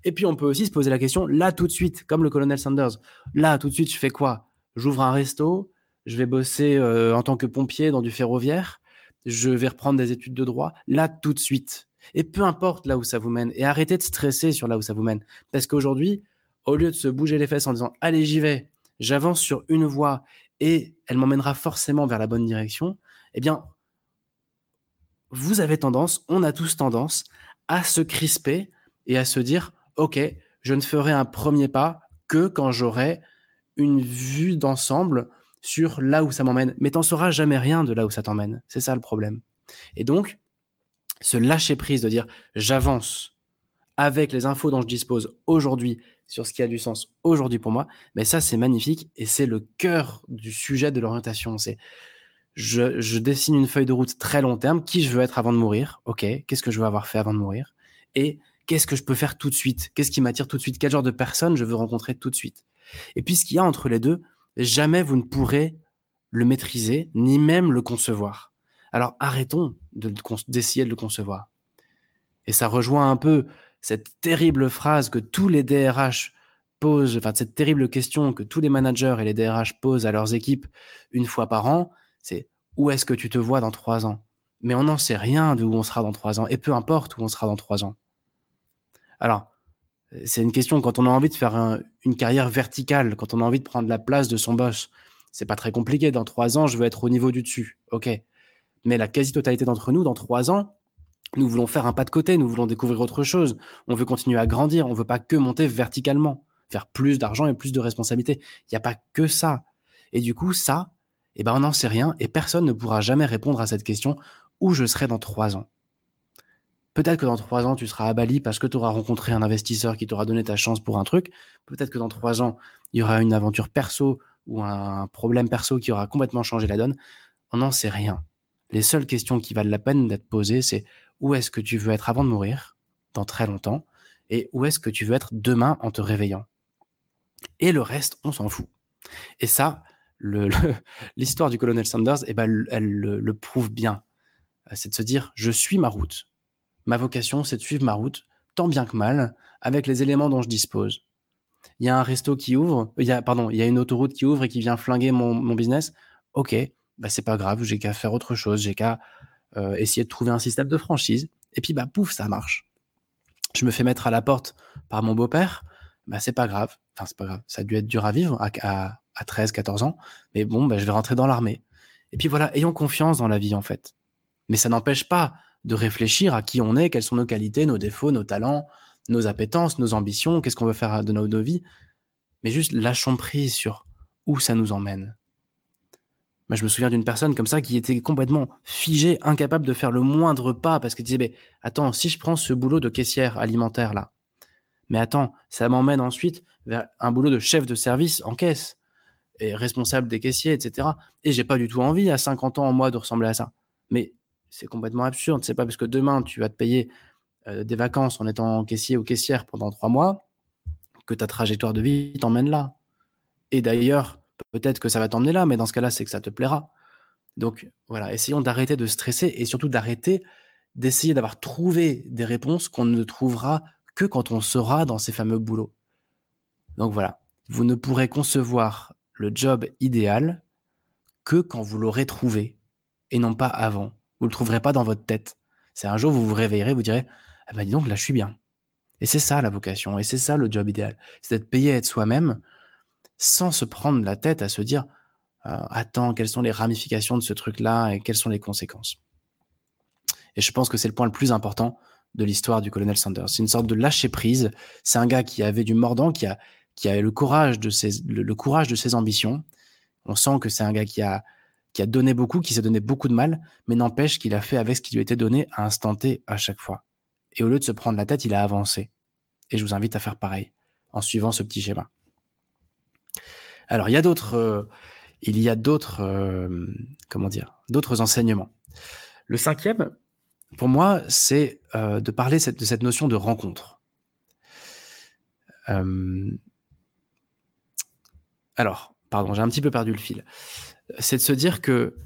Et puis on peut aussi se poser la question, là tout de suite, comme le colonel Sanders, là tout de suite je fais quoi? J'ouvre un resto, je vais bosser euh, en tant que pompier dans du ferroviaire, je vais reprendre des études de droit, là tout de suite. Et peu importe là où ça vous mène, et arrêtez de stresser sur là où ça vous mène. Parce qu'aujourd'hui, au lieu de se bouger les fesses en disant allez j'y vais, j'avance sur une voie et elle m'emmènera forcément vers la bonne direction, eh bien, vous avez tendance, on a tous tendance à se crisper et à se dire ok, je ne ferai un premier pas que quand j'aurai une vue d'ensemble sur là où ça m'emmène. Mais t'en sauras jamais rien de là où ça t'emmène. C'est ça le problème. Et donc, se lâcher prise de dire j'avance avec les infos dont je dispose aujourd'hui sur ce qui a du sens aujourd'hui pour moi, mais ça c'est magnifique et c'est le cœur du sujet de l'orientation. C'est je, dessine une feuille de route très long terme, qui je veux être avant de mourir, ok, qu'est-ce que je veux avoir fait avant de mourir, et qu'est-ce que je peux faire tout de suite, qu'est-ce qui m'attire tout de suite, quel genre de personne je veux rencontrer tout de suite? Et puis ce qu'il y a entre les deux, jamais vous ne pourrez le maîtriser, ni même le concevoir. Alors arrêtons d'essayer de, le concevoir. Et ça rejoint un peu cette terrible phrase que tous les DRH posent, enfin cette terrible question que tous les managers et les DRH posent à leurs équipes une fois par an, c'est où est-ce que tu te vois dans trois ans? Mais on n'en sait rien de où on sera dans trois ans, et peu importe où on sera dans trois ans. Alors, c'est une question quand on a envie de faire une carrière verticale, quand on a envie de prendre la place de son boss. C'est pas très compliqué. Dans trois ans, je veux être au niveau du dessus. OK. Mais la quasi-totalité d'entre nous, dans trois ans, nous voulons faire un pas de côté, nous voulons découvrir autre chose. On veut continuer à grandir. On veut pas que monter verticalement, faire plus d'argent et plus de responsabilités. Il n'y a pas que ça. Et du coup, ça, eh ben, on n'en sait rien et personne ne pourra jamais répondre à cette question où je serai dans trois ans. Peut-être que dans trois ans, tu seras à Bali parce que tu auras rencontré un investisseur qui t'aura donné ta chance pour un truc. Peut-être que dans trois ans, il y aura une aventure perso ou un problème perso qui aura complètement changé la donne. On n'en sait rien. Les seules questions qui valent la peine d'être posées, c'est où est-ce que tu veux être avant de mourir, dans très longtemps, et où est-ce que tu veux être demain en te réveillant. Et le reste, on s'en fout. Et ça, *laughs* l'histoire du colonel Sanders, eh ben, elle, le prouve bien. C'est de se dire, je suis ma route Ma vocation, c'est de suivre ma route, tant bien que mal, avec les éléments dont je dispose. Il y a un resto qui ouvre, a, pardon, il y a une autoroute qui ouvre et qui vient flinguer mon, business. Ok, bah c'est pas grave, j'ai qu'à faire autre chose, j'ai qu'à euh, essayer de trouver un système de franchise. Et puis bah pouf, ça marche. Je me fais mettre à la porte par mon beau-père, bah c'est pas grave. Enfin c'est pas grave, ça a dû être dur à vivre à, à, 13, 14 ans, mais bon, bah, je vais rentrer dans l'armée. Et puis voilà, ayons confiance dans la vie en fait. Mais ça n'empêche pas de réfléchir à qui on est, quelles sont nos qualités, nos défauts, nos talents, nos appétences, nos ambitions, qu'est-ce qu'on veut faire de nos, nos vies. Mais juste lâchons prise sur où ça nous emmène. Moi, je me souviens d'une personne comme ça qui était complètement figée, incapable de faire le moindre pas parce qu'elle disait, mais attends, si je prends ce boulot de caissière alimentaire là, mais attends, ça m'emmène ensuite vers un boulot de chef de service en caisse et responsable des caissiers, etc. Et j'ai pas du tout envie à 50 ans en moi de ressembler à ça. Mais c'est complètement absurde. C'est pas parce que demain tu vas te payer euh, des vacances en étant caissier ou caissière pendant trois mois que ta trajectoire de vie t'emmène là. Et d'ailleurs, peut-être que ça va t'emmener là, mais dans ce cas-là, c'est que ça te plaira. Donc voilà, essayons d'arrêter de stresser et surtout d'arrêter d'essayer d'avoir trouvé des réponses qu'on ne trouvera que quand on sera dans ces fameux boulots. Donc voilà, vous ne pourrez concevoir le job idéal que quand vous l'aurez trouvé et non pas avant. Vous le trouverez pas dans votre tête. C'est un jour, vous vous réveillerez, vous direz, ah ben dis donc, là, je suis bien. Et c'est ça la vocation, et c'est ça le job idéal. C'est d'être payé à être soi-même sans se prendre la tête à se dire, euh, attends, quelles sont les ramifications de ce truc-là et quelles sont les conséquences? Et je pense que c'est le point le plus important de l'histoire du colonel Sanders. C'est une sorte de lâcher prise. C'est un gars qui avait du mordant, qui a, qui a le courage de ses, le courage de ses ambitions. On sent que c'est un gars qui a, qui a donné beaucoup, qui s'est donné beaucoup de mal, mais n'empêche qu'il a fait avec ce qui lui était donné à instant T à chaque fois. Et au lieu de se prendre la tête, il a avancé. Et je vous invite à faire pareil. en suivant ce petit schéma. Alors, il y a d'autres, euh, il y a d'autres, euh, comment dire, d'autres enseignements. Le cinquième, pour moi, c'est euh, de parler de cette notion de rencontre. alors, pardon, j'ai un petit peu perdu le fil. C'est de se dire que,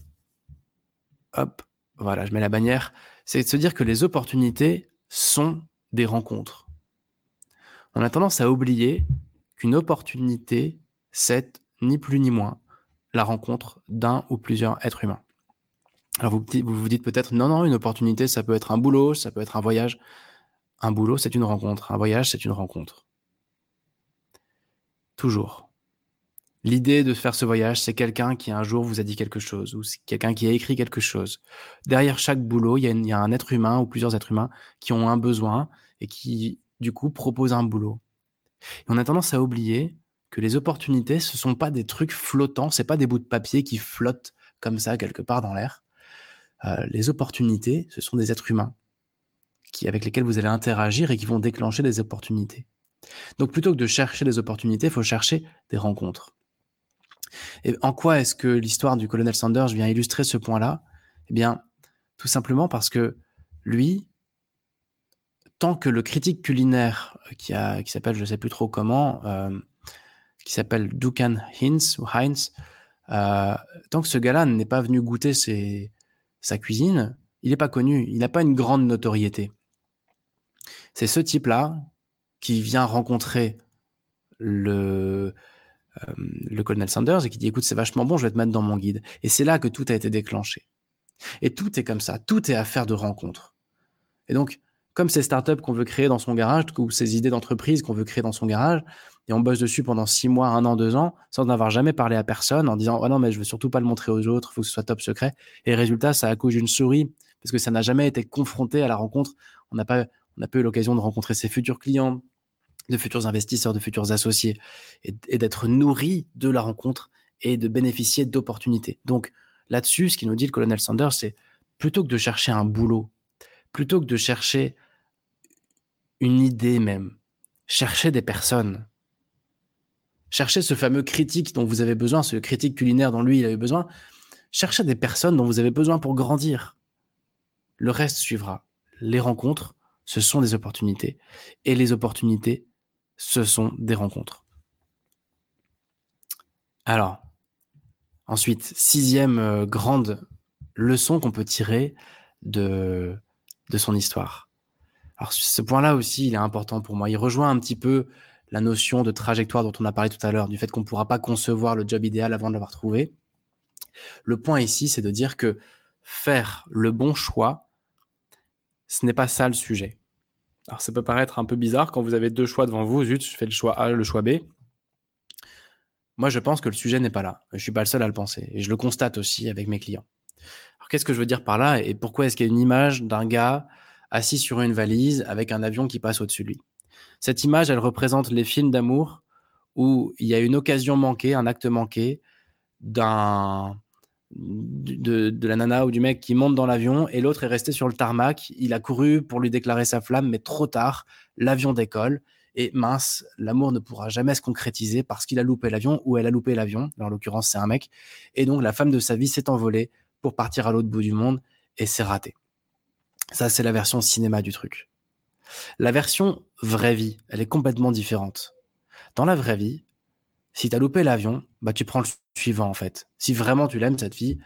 hop, voilà, je mets la bannière. C'est de se dire que les opportunités sont des rencontres. On a tendance à oublier qu'une opportunité, c'est ni plus ni moins la rencontre d'un ou plusieurs êtres humains. Alors vous vous, dites peut-être, non, non, une opportunité, ça peut être un boulot, ça peut être un voyage. Un boulot, c'est une rencontre. Un voyage, c'est une rencontre. Toujours. L'idée de faire ce voyage, c'est quelqu'un qui un jour vous a dit quelque chose, ou quelqu'un qui a écrit quelque chose. Derrière chaque boulot, il y, a il y, a un être humain ou plusieurs êtres humains qui ont un besoin et qui, du coup, proposent un boulot. Et on a tendance à oublier que les opportunités, ce sont pas des trucs flottants, c'est pas des bouts de papier qui flottent comme ça quelque part dans l'air. Euh, les opportunités, ce sont des êtres humains qui, avec lesquels vous allez interagir et qui vont déclencher des opportunités. Donc plutôt que de chercher des opportunités, il faut chercher des rencontres. Et en quoi est-ce que l'histoire du colonel Sanders vient illustrer ce point-là? Eh bien, tout simplement parce que lui, tant que le critique culinaire qui, qui s'appelle, je ne sais plus trop comment, euh, qui s'appelle Dukan Heinz, ou Heinz, euh, tant que ce gars-là n'est pas venu goûter sa cuisine, il n'est pas connu, il n'a pas une grande notoriété. C'est ce type-là qui vient rencontrer le, euh, le colonel Sanders et qui dit écoute c'est vachement bon, je vais te mettre dans mon guide. Et c'est là que tout a été déclenché. Et tout est comme ça, tout est affaire de rencontre. Et donc, comme ces startups qu'on veut créer dans son garage, ou ces idées d'entreprise qu'on veut créer dans son garage, et on bosse dessus pendant six mois, un an, deux ans, sans n'avoir jamais parlé à personne, en disant oh non mais je veux surtout pas le montrer aux autres, faut que ce soit top secret. Et résultat, ça accouche d'une souris parce que ça n'a jamais été confronté à la rencontre. On n'a pas, on n'a pas eu l'occasion de rencontrer ses futurs clients, de futurs investisseurs, de futurs associés, et, d'être nourri de la rencontre et de bénéficier d'opportunités. Donc là-dessus, ce qui nous dit le colonel Sanders, c'est plutôt que de chercher un boulot, plutôt que de chercher une idée même, chercher des personnes. Cherchez ce fameux critique dont vous avez besoin, ce critique culinaire dont lui il avait besoin. Cherchez des personnes dont vous avez besoin pour grandir. Le reste suivra. Les rencontres, ce sont des opportunités. Et les opportunités, ce sont des rencontres. Alors, ensuite, sixième euh, grande leçon qu'on peut tirer de, de son histoire. Alors, ce point-là aussi, il est important pour moi. Il rejoint un petit peu la notion de trajectoire dont on a parlé tout à l'heure, du fait qu'on ne pourra pas concevoir le job idéal avant de l'avoir trouvé. Le point ici, c'est de dire que faire le bon choix, ce n'est pas ça le sujet. Alors ça peut paraître un peu bizarre quand vous avez deux choix devant vous, zut, je fais le choix A, le choix B. Moi, je pense que le sujet n'est pas là. Je ne suis pas le seul à le penser. Et je le constate aussi avec mes clients. Alors qu'est-ce que je veux dire par là et pourquoi est-ce qu'il y a une image d'un gars assis sur une valise avec un avion qui passe au-dessus de lui? Cette image, elle représente les films d'amour où il y a une occasion manquée, un acte manqué d'un de, la nana ou du mec qui monte dans l'avion et l'autre est resté sur le tarmac. Il a couru pour lui déclarer sa flamme, mais trop tard, l'avion décolle et mince, l'amour ne pourra jamais se concrétiser parce qu'il a loupé l'avion ou elle a loupé l'avion. En l'occurrence, c'est un mec. Et donc, la femme de sa vie s'est envolée pour partir à l'autre bout du monde et c'est raté. Ça, c'est la version cinéma du truc. La version vraie vie, elle est complètement différente. Dans la vraie vie, si tu as loupé l'avion, bah tu prends le suivant en fait. Si vraiment tu l'aimes cette fille,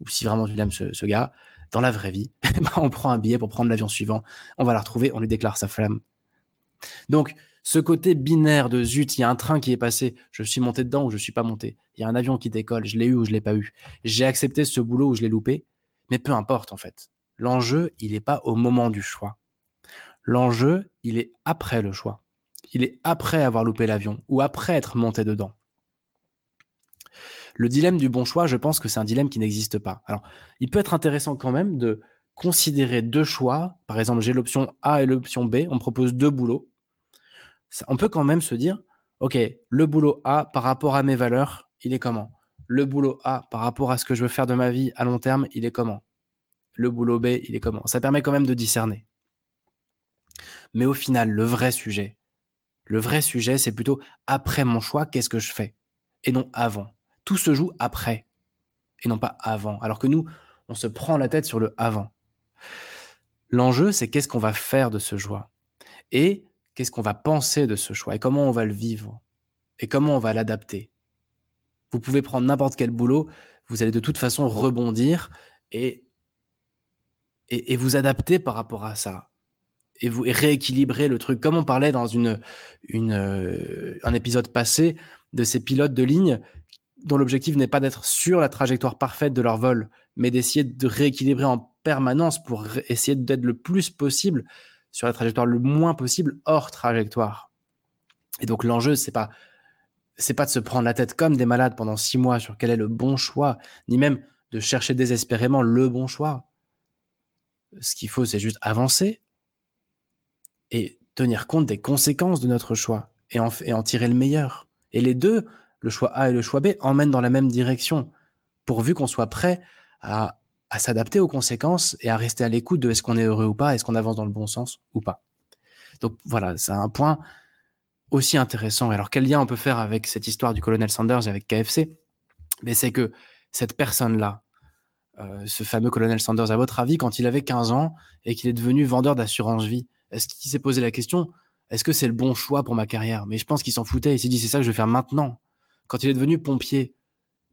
ou si vraiment tu l'aimes ce, gars, dans la vraie vie, bah, *laughs* on prend un billet pour prendre l'avion suivant, on va la retrouver, on lui déclare sa flamme. Donc, ce côté binaire de zut, il y a un train qui est passé, je suis monté dedans ou je suis pas monté. Il y a un avion qui décolle, je l'ai eu ou je l'ai pas eu. J'ai accepté ce boulot ou je l'ai loupé, mais peu importe en fait. L'enjeu, il n'est pas au moment du choix. L'enjeu, il est après le choix. Il est après avoir loupé l'avion ou après être monté dedans. Le dilemme du bon choix, je pense que c'est un dilemme qui n'existe pas. Alors, il peut être intéressant quand même de considérer deux choix. Par exemple, j'ai l'option A et l'option B. On propose deux boulots. On peut quand même se dire, OK, le boulot A par rapport à mes valeurs, il est comment? Le boulot A par rapport à ce que je veux faire de ma vie à long terme, il est comment? Le boulot B, il est comment? Ça permet quand même de discerner. Mais au final, le vrai sujet, Le vrai sujet, c'est plutôt après mon choix, qu'est-ce que je fais? Et non avant. Tout se joue après et non pas avant. Alors que nous, on se prend la tête sur le avant. L'enjeu, c'est qu'est-ce qu'on va faire de ce choix? Et qu'est-ce qu'on va penser de ce choix? Et comment on va le vivre? Et comment on va l'adapter? Vous pouvez prendre n'importe quel boulot, vous allez de toute façon rebondir et, et, vous adapter par rapport à ça. Et vous rééquilibrer le truc. Comme on parlait dans une, euh, un épisode passé de ces pilotes de ligne dont l'objectif n'est pas d'être sur la trajectoire parfaite de leur vol, mais d'essayer de rééquilibrer en permanence pour essayer d'être le plus possible sur la trajectoire, le moins possible hors trajectoire. Et donc l'enjeu, c'est pas c'est pas de se prendre la tête comme des malades pendant six mois sur quel est le bon choix, ni même de chercher désespérément le bon choix. Ce qu'il faut, c'est juste avancer et tenir compte des conséquences de notre choix et en, et en tirer le meilleur. Et les deux le choix A et le choix B emmènent dans la même direction, pourvu qu'on soit prêt à, s'adapter aux conséquences et à rester à l'écoute de est-ce qu'on est heureux ou pas, est-ce qu'on avance dans le bon sens ou pas. Donc voilà, c'est un point aussi intéressant. Alors quel lien on peut faire avec cette histoire du colonel Sanders et avec KFC Mais c'est que cette personne-là, euh, ce fameux colonel Sanders, à votre avis, quand il avait 15 ans et qu'il est devenu vendeur d'assurance vie, est-ce qu'il s'est posé la question est-ce que c'est le bon choix pour ma carrière? Mais je pense qu'il s'en foutait. Il s'est dit c'est ça que je vais faire maintenant. Quand il est devenu pompier,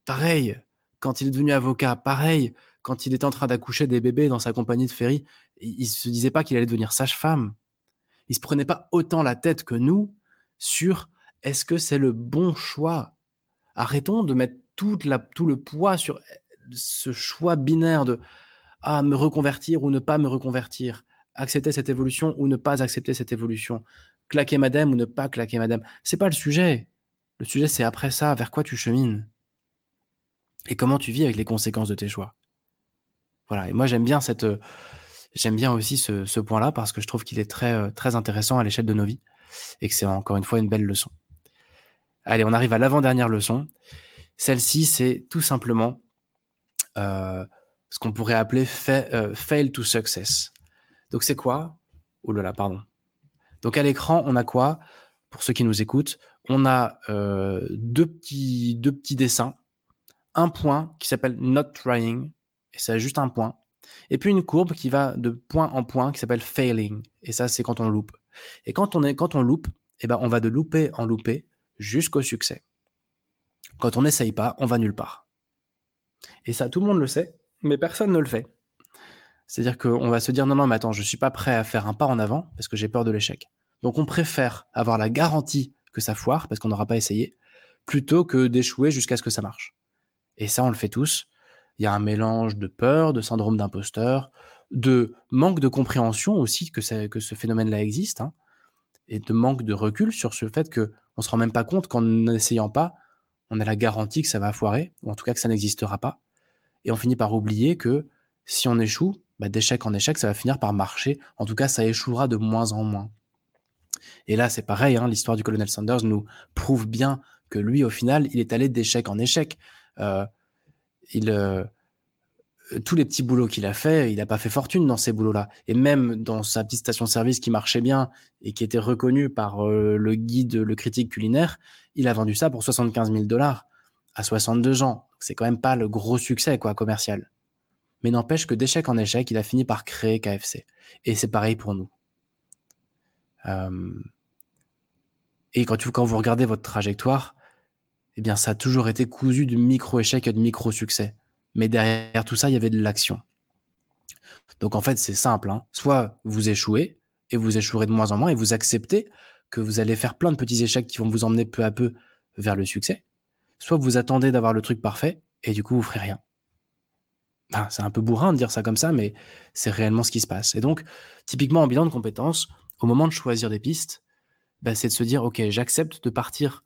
pareil. Quand il est devenu avocat, pareil. Quand il était en train d'accoucher des bébés dans sa compagnie de ferry, il ne se disait pas qu'il allait devenir sage-femme. Il se prenait pas autant la tête que nous sur est-ce que c'est le bon choix? Arrêtons de mettre tout le poids sur ce choix binaire de ah, me reconvertir ou ne pas me reconvertir, accepter cette évolution ou ne pas accepter cette évolution, claquer madame ou ne pas claquer madame. C'est pas le sujet. Le sujet, c'est après ça, vers quoi tu chemines et comment tu vis avec les conséquences de tes choix. Voilà. Et moi, j'aime bien cette, euh, j'aime bien aussi ce, point-là parce que je trouve qu'il est très, euh, très intéressant à l'échelle de nos vies et que c'est encore une fois une belle leçon. Allez, on arrive à l'avant-dernière leçon. Celle-ci, c'est tout simplement euh, ce qu'on pourrait appeler fail to success. Donc, c'est quoi? Oh là là, pardon. Donc, à l'écran, on a quoi? Pour ceux qui nous écoutent, on a euh, deux, petits, deux petits dessins. Un point qui s'appelle not trying, et c'est juste un point. Et puis une courbe qui va de point en point qui s'appelle failing, et ça c'est quand on loupe. Et quand on, est, quand on loupe, eh ben, on va de louper en louper jusqu'au succès. Quand on n'essaye pas, on va nulle part. Et ça, tout le monde le sait, mais personne ne le fait. C'est-à-dire qu'on va se dire non, non, mais attends, je ne suis pas prêt à faire un pas en avant parce que j'ai peur de l'échec. Donc on préfère avoir la garantie que ça foire parce qu'on n'aura pas essayé, plutôt que d'échouer jusqu'à ce que ça marche. Et ça, on le fait tous. Il y a un mélange de peur, de syndrome d'imposteur, de manque de compréhension aussi que, que ce phénomène-là existe, hein, et de manque de recul sur ce fait qu'on ne se rend même pas compte qu'en n'essayant pas, on a la garantie que ça va foirer, ou en tout cas que ça n'existera pas. Et on finit par oublier que si on échoue, bah, d'échec en échec, ça va finir par marcher. En tout cas, ça échouera de moins en moins. Et là, c'est pareil, hein, l'histoire du colonel Sanders nous prouve bien que lui, au final, il est allé d'échec en échec. Euh, il, euh, tous les petits boulots qu'il a fait, il n'a pas fait fortune dans ces boulots-là. Et même dans sa petite station-service qui marchait bien et qui était reconnue par euh, le guide, le critique culinaire, il a vendu ça pour 75 000 dollars à 62 ans. C'est quand même pas le gros succès quoi commercial. Mais n'empêche que d'échec en échec, il a fini par créer KFC. Et c'est pareil pour nous. Euh, et quand, vous regardez votre trajectoire, eh bien, ça a toujours été cousu de micro-échecs et de micro-succès. Mais derrière tout ça, il y avait de l'action. Donc en fait, c'est simple. Hein. Soit vous échouez, et vous échouerez de moins en moins, et vous acceptez que vous allez faire plein de petits échecs qui vont vous emmener peu à peu vers le succès. Soit vous attendez d'avoir le truc parfait, et du coup, vous ferez rien. C'est un peu bourrin de dire ça comme ça, mais c'est réellement ce qui se passe. Et donc, typiquement en bilan de compétences, au moment de choisir des pistes, bah, c'est de se dire, OK, j'accepte de partir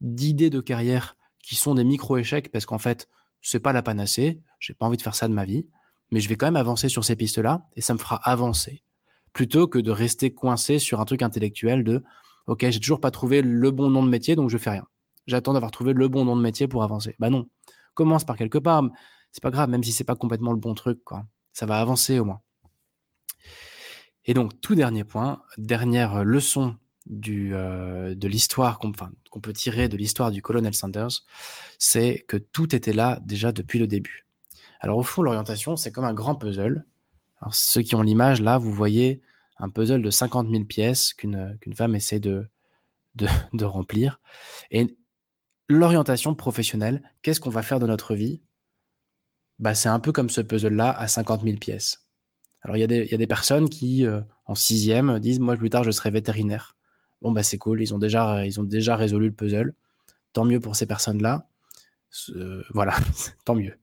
d'idées de carrière qui sont des micro-échecs parce qu'en fait, c'est pas la panacée, j'ai pas envie de faire ça de ma vie, mais je vais quand même avancer sur ces pistes-là et ça me fera avancer. Plutôt que de rester coincé sur un truc intellectuel de, OK, j'ai toujours pas trouvé le bon nom de métier, donc je fais rien. J'attends d'avoir trouvé le bon nom de métier pour avancer. Bah non. Commence par quelque part. C'est pas grave, même si c'est pas complètement le bon truc, quoi. Ça va avancer au moins. Et donc, tout dernier point, dernière leçon du, euh, de l'histoire qu'on peut tirer de l'histoire du colonel Sanders, c'est que tout était là déjà depuis le début. Alors au fond, l'orientation, c'est comme un grand puzzle. Alors, ceux qui ont l'image, là, vous voyez un puzzle de 50 000 pièces qu'une qu'une femme essaie de, de, *laughs* de remplir. Et l'orientation professionnelle, qu'est-ce qu'on va faire de notre vie? Bah, C'est un peu comme ce puzzle-là à 50 000 pièces. Alors il y, y a des personnes qui, euh, en sixième, disent, moi plus tard, je serai vétérinaire. Bon, bah c'est cool, ils ont, déjà, ils résolu le puzzle. Tant mieux pour ces personnes-là. Euh, voilà, *laughs* tant mieux.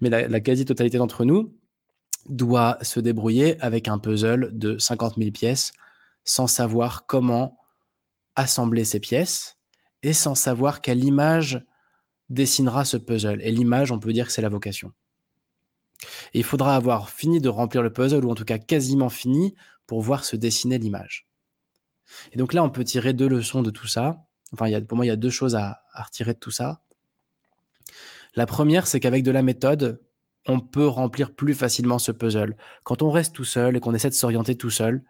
Mais la, la quasi-totalité d'entre nous doit se débrouiller avec un puzzle de 50 000 pièces sans savoir comment assembler ces pièces et sans savoir quelle image dessinera ce puzzle. Et l'image, on peut dire que c'est la vocation. Et il faudra avoir fini de remplir le puzzle, ou en tout cas quasiment fini, pour voir se dessiner l'image. Et donc là, on peut tirer deux leçons de tout ça. Enfin, y pour moi, il y a deux choses à, retirer de tout ça. La première, c'est qu'avec de la méthode, on peut remplir plus facilement ce puzzle. Quand on reste tout seul et qu'on essaie de s'orienter tout seul,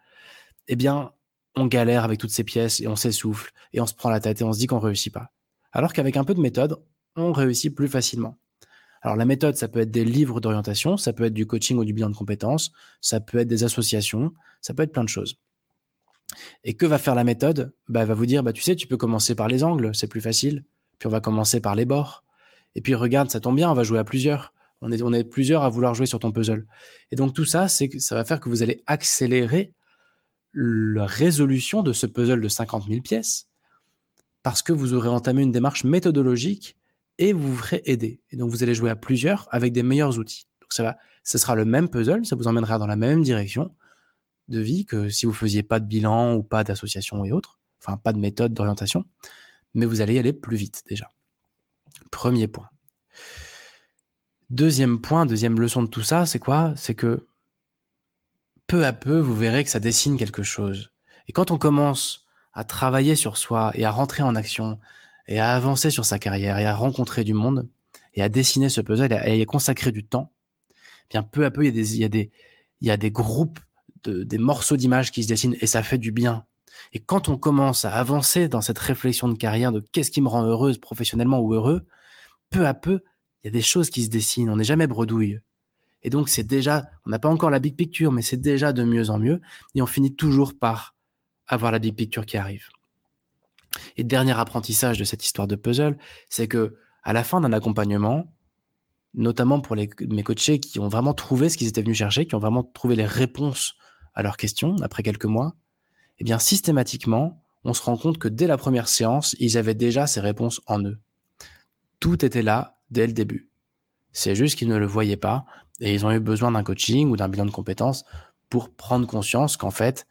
eh bien, on galère avec toutes ces pièces et on s'essouffle et on se prend la tête et on se dit qu'on réussit pas. Alors qu'avec un peu de méthode, on réussit plus facilement. Alors la méthode, ça peut être des livres d'orientation, ça peut être du coaching ou du bilan de compétences, ça peut être des associations, ça peut être plein de choses. Et que va faire la méthode? Bah, Elle va vous dire, bah, tu sais, tu peux commencer par les angles, c'est plus facile. Puis on va commencer par les bords. Et puis regarde, ça tombe bien, on va jouer à plusieurs. On est, on plusieurs à vouloir jouer sur ton puzzle. Et donc tout ça, c'est ça va faire que vous allez accélérer la résolution de ce puzzle de 50 000 pièces parce que vous aurez entamé une démarche méthodologique et vous vous ferez aider. Et donc vous allez jouer à plusieurs avec des meilleurs outils. Donc ça va, ce sera le même puzzle, ça vous emmènera dans la même direction de vie que si vous faisiez pas de bilan ou pas d'association et autres, enfin pas de méthode d'orientation, mais vous allez aller plus vite déjà. Premier point. Deuxième point, deuxième leçon de tout ça, c'est quoi? C'est que peu à peu, vous verrez que ça dessine quelque chose. Et quand on commence à travailler sur soi et à rentrer en action et à avancer sur sa carrière et à rencontrer du monde et à dessiner ce puzzle et à y consacrer du temps, eh bien peu à peu, il y a des, il y a des, il y a des groupes, de, des morceaux d'images qui se dessinent et ça fait du bien. Et quand on commence à avancer dans cette réflexion de carrière de qu'est-ce qui me rend heureuse professionnellement ou heureux, peu à peu, il y a des choses qui se dessinent. On n'est jamais bredouille. Et donc, c'est déjà, on n'a pas encore la big picture, mais c'est déjà de mieux en mieux. Et on finit toujours par avoir la big picture qui arrive. Et dernier apprentissage de cette histoire de puzzle, c'est que à la fin d'un accompagnement, notamment pour les, mes coachés qui ont vraiment trouvé ce qu'ils étaient venus chercher, qui ont vraiment trouvé les réponses à leurs questions après quelques mois, eh bien, systématiquement, on se rend compte que dès la première séance, ils avaient déjà ces réponses en eux. Tout était là dès le début. C'est juste qu'ils ne le voyaient pas et ils ont eu besoin d'un coaching ou d'un bilan de compétences pour prendre conscience qu'en fait,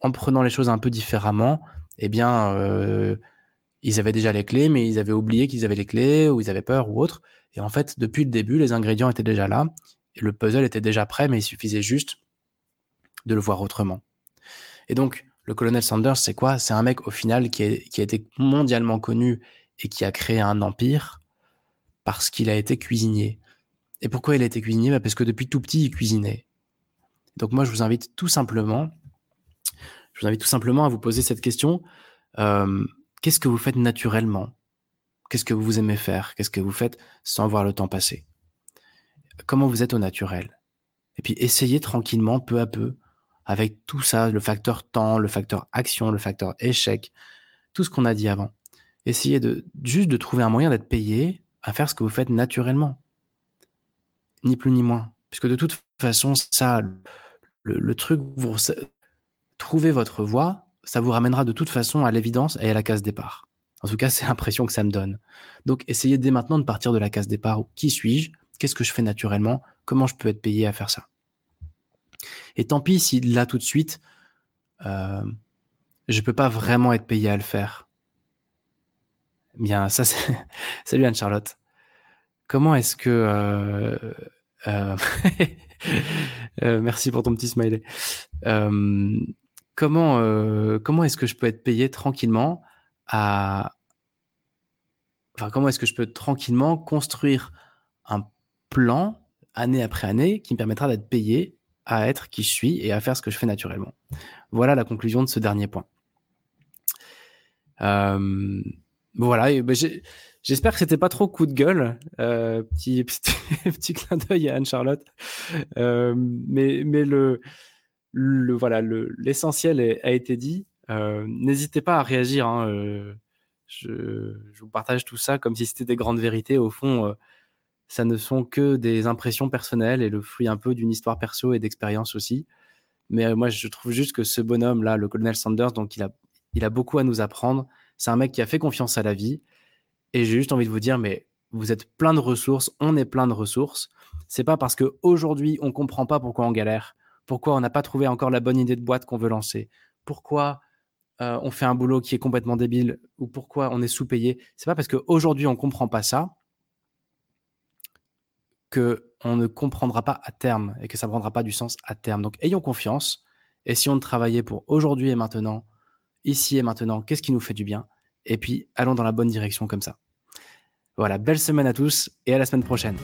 en prenant les choses un peu différemment, eh bien, euh, ils avaient déjà les clés, mais ils avaient oublié qu'ils avaient les clés ou ils avaient peur ou autre. Et en fait, depuis le début, les ingrédients étaient déjà là et le puzzle était déjà prêt, mais il suffisait juste de le voir autrement. Et donc, le colonel Sanders, c'est quoi? C'est un mec au final qui, a été mondialement connu et qui a créé un empire parce qu'il a été cuisinier. Et pourquoi il a été cuisinier? Bah Parce que depuis tout petit, il cuisinait. Donc moi, je vous invite tout simplement, je vous invite tout simplement à vous poser cette question. Euh, qu'est-ce que vous faites naturellement? Qu'est-ce que vous aimez faire? Qu'est-ce que vous faites sans voir le temps passer? Comment vous êtes au naturel? Et puis essayez tranquillement, peu à peu, avec tout ça, le facteur temps, le facteur action, le facteur échec, tout ce qu'on a dit avant. Essayez de juste de trouver un moyen d'être payé à faire ce que vous faites naturellement. Ni plus ni moins. Puisque de toute façon, ça, le, truc, vous trouvez votre voie, ça vous ramènera de toute façon à l'évidence et à la case départ. En tout cas, c'est l'impression que ça me donne. Donc, essayez dès maintenant de partir de la case départ. Qui suis-je? Qu'est-ce que je fais naturellement? Comment je peux être payé à faire ça? Et tant pis si là, tout de suite, euh, je peux pas vraiment être payé à le faire. Bien, ça, c'est... *laughs* Salut Anne-Charlotte. Comment est-ce que... Euh, euh, *laughs* merci pour ton petit smiley. Comment comment est-ce que je peux être payé tranquillement à... Enfin, comment est-ce que je peux tranquillement construire un plan année après année qui me permettra d'être payé à être qui je suis et à faire ce que je fais naturellement? Voilà la conclusion de ce dernier point. Euh, voilà, ben, j'espère que c'était pas trop coup de gueule. Euh, petit, *laughs* petit, clin d'œil à Anne-Charlotte. Euh, mais, mais le, le voilà, l'essentiel a été dit. N'hésitez pas à réagir. Hein, je, je, vous partage tout ça comme si c'était des grandes vérités. Au fond, ça ne sont que des impressions personnelles et le fruit un peu d'une histoire perso et d'expérience aussi. Mais euh, moi, je trouve juste que ce bonhomme-là, le colonel Sanders, donc il a, il a beaucoup à nous apprendre. C'est un mec qui a fait confiance à la vie. Et j'ai juste envie de vous dire, mais vous êtes plein de ressources, on est plein de ressources. C'est pas parce qu'aujourd'hui, on comprend pas pourquoi on galère, pourquoi on n'a pas trouvé encore la bonne idée de boîte qu'on veut lancer, pourquoi euh, on fait un boulot qui est complètement débile ou pourquoi on est sous-payé? C'est pas parce qu'aujourd'hui, on comprend pas ça qu'on ne comprendra pas à terme et que ça ne prendra pas du sens à terme. Donc ayons confiance, essayons de travailler pour aujourd'hui et maintenant, ici et maintenant, qu'est-ce qui nous fait du bien, et puis allons dans la bonne direction comme ça. Voilà, belle semaine à tous et à la semaine prochaine.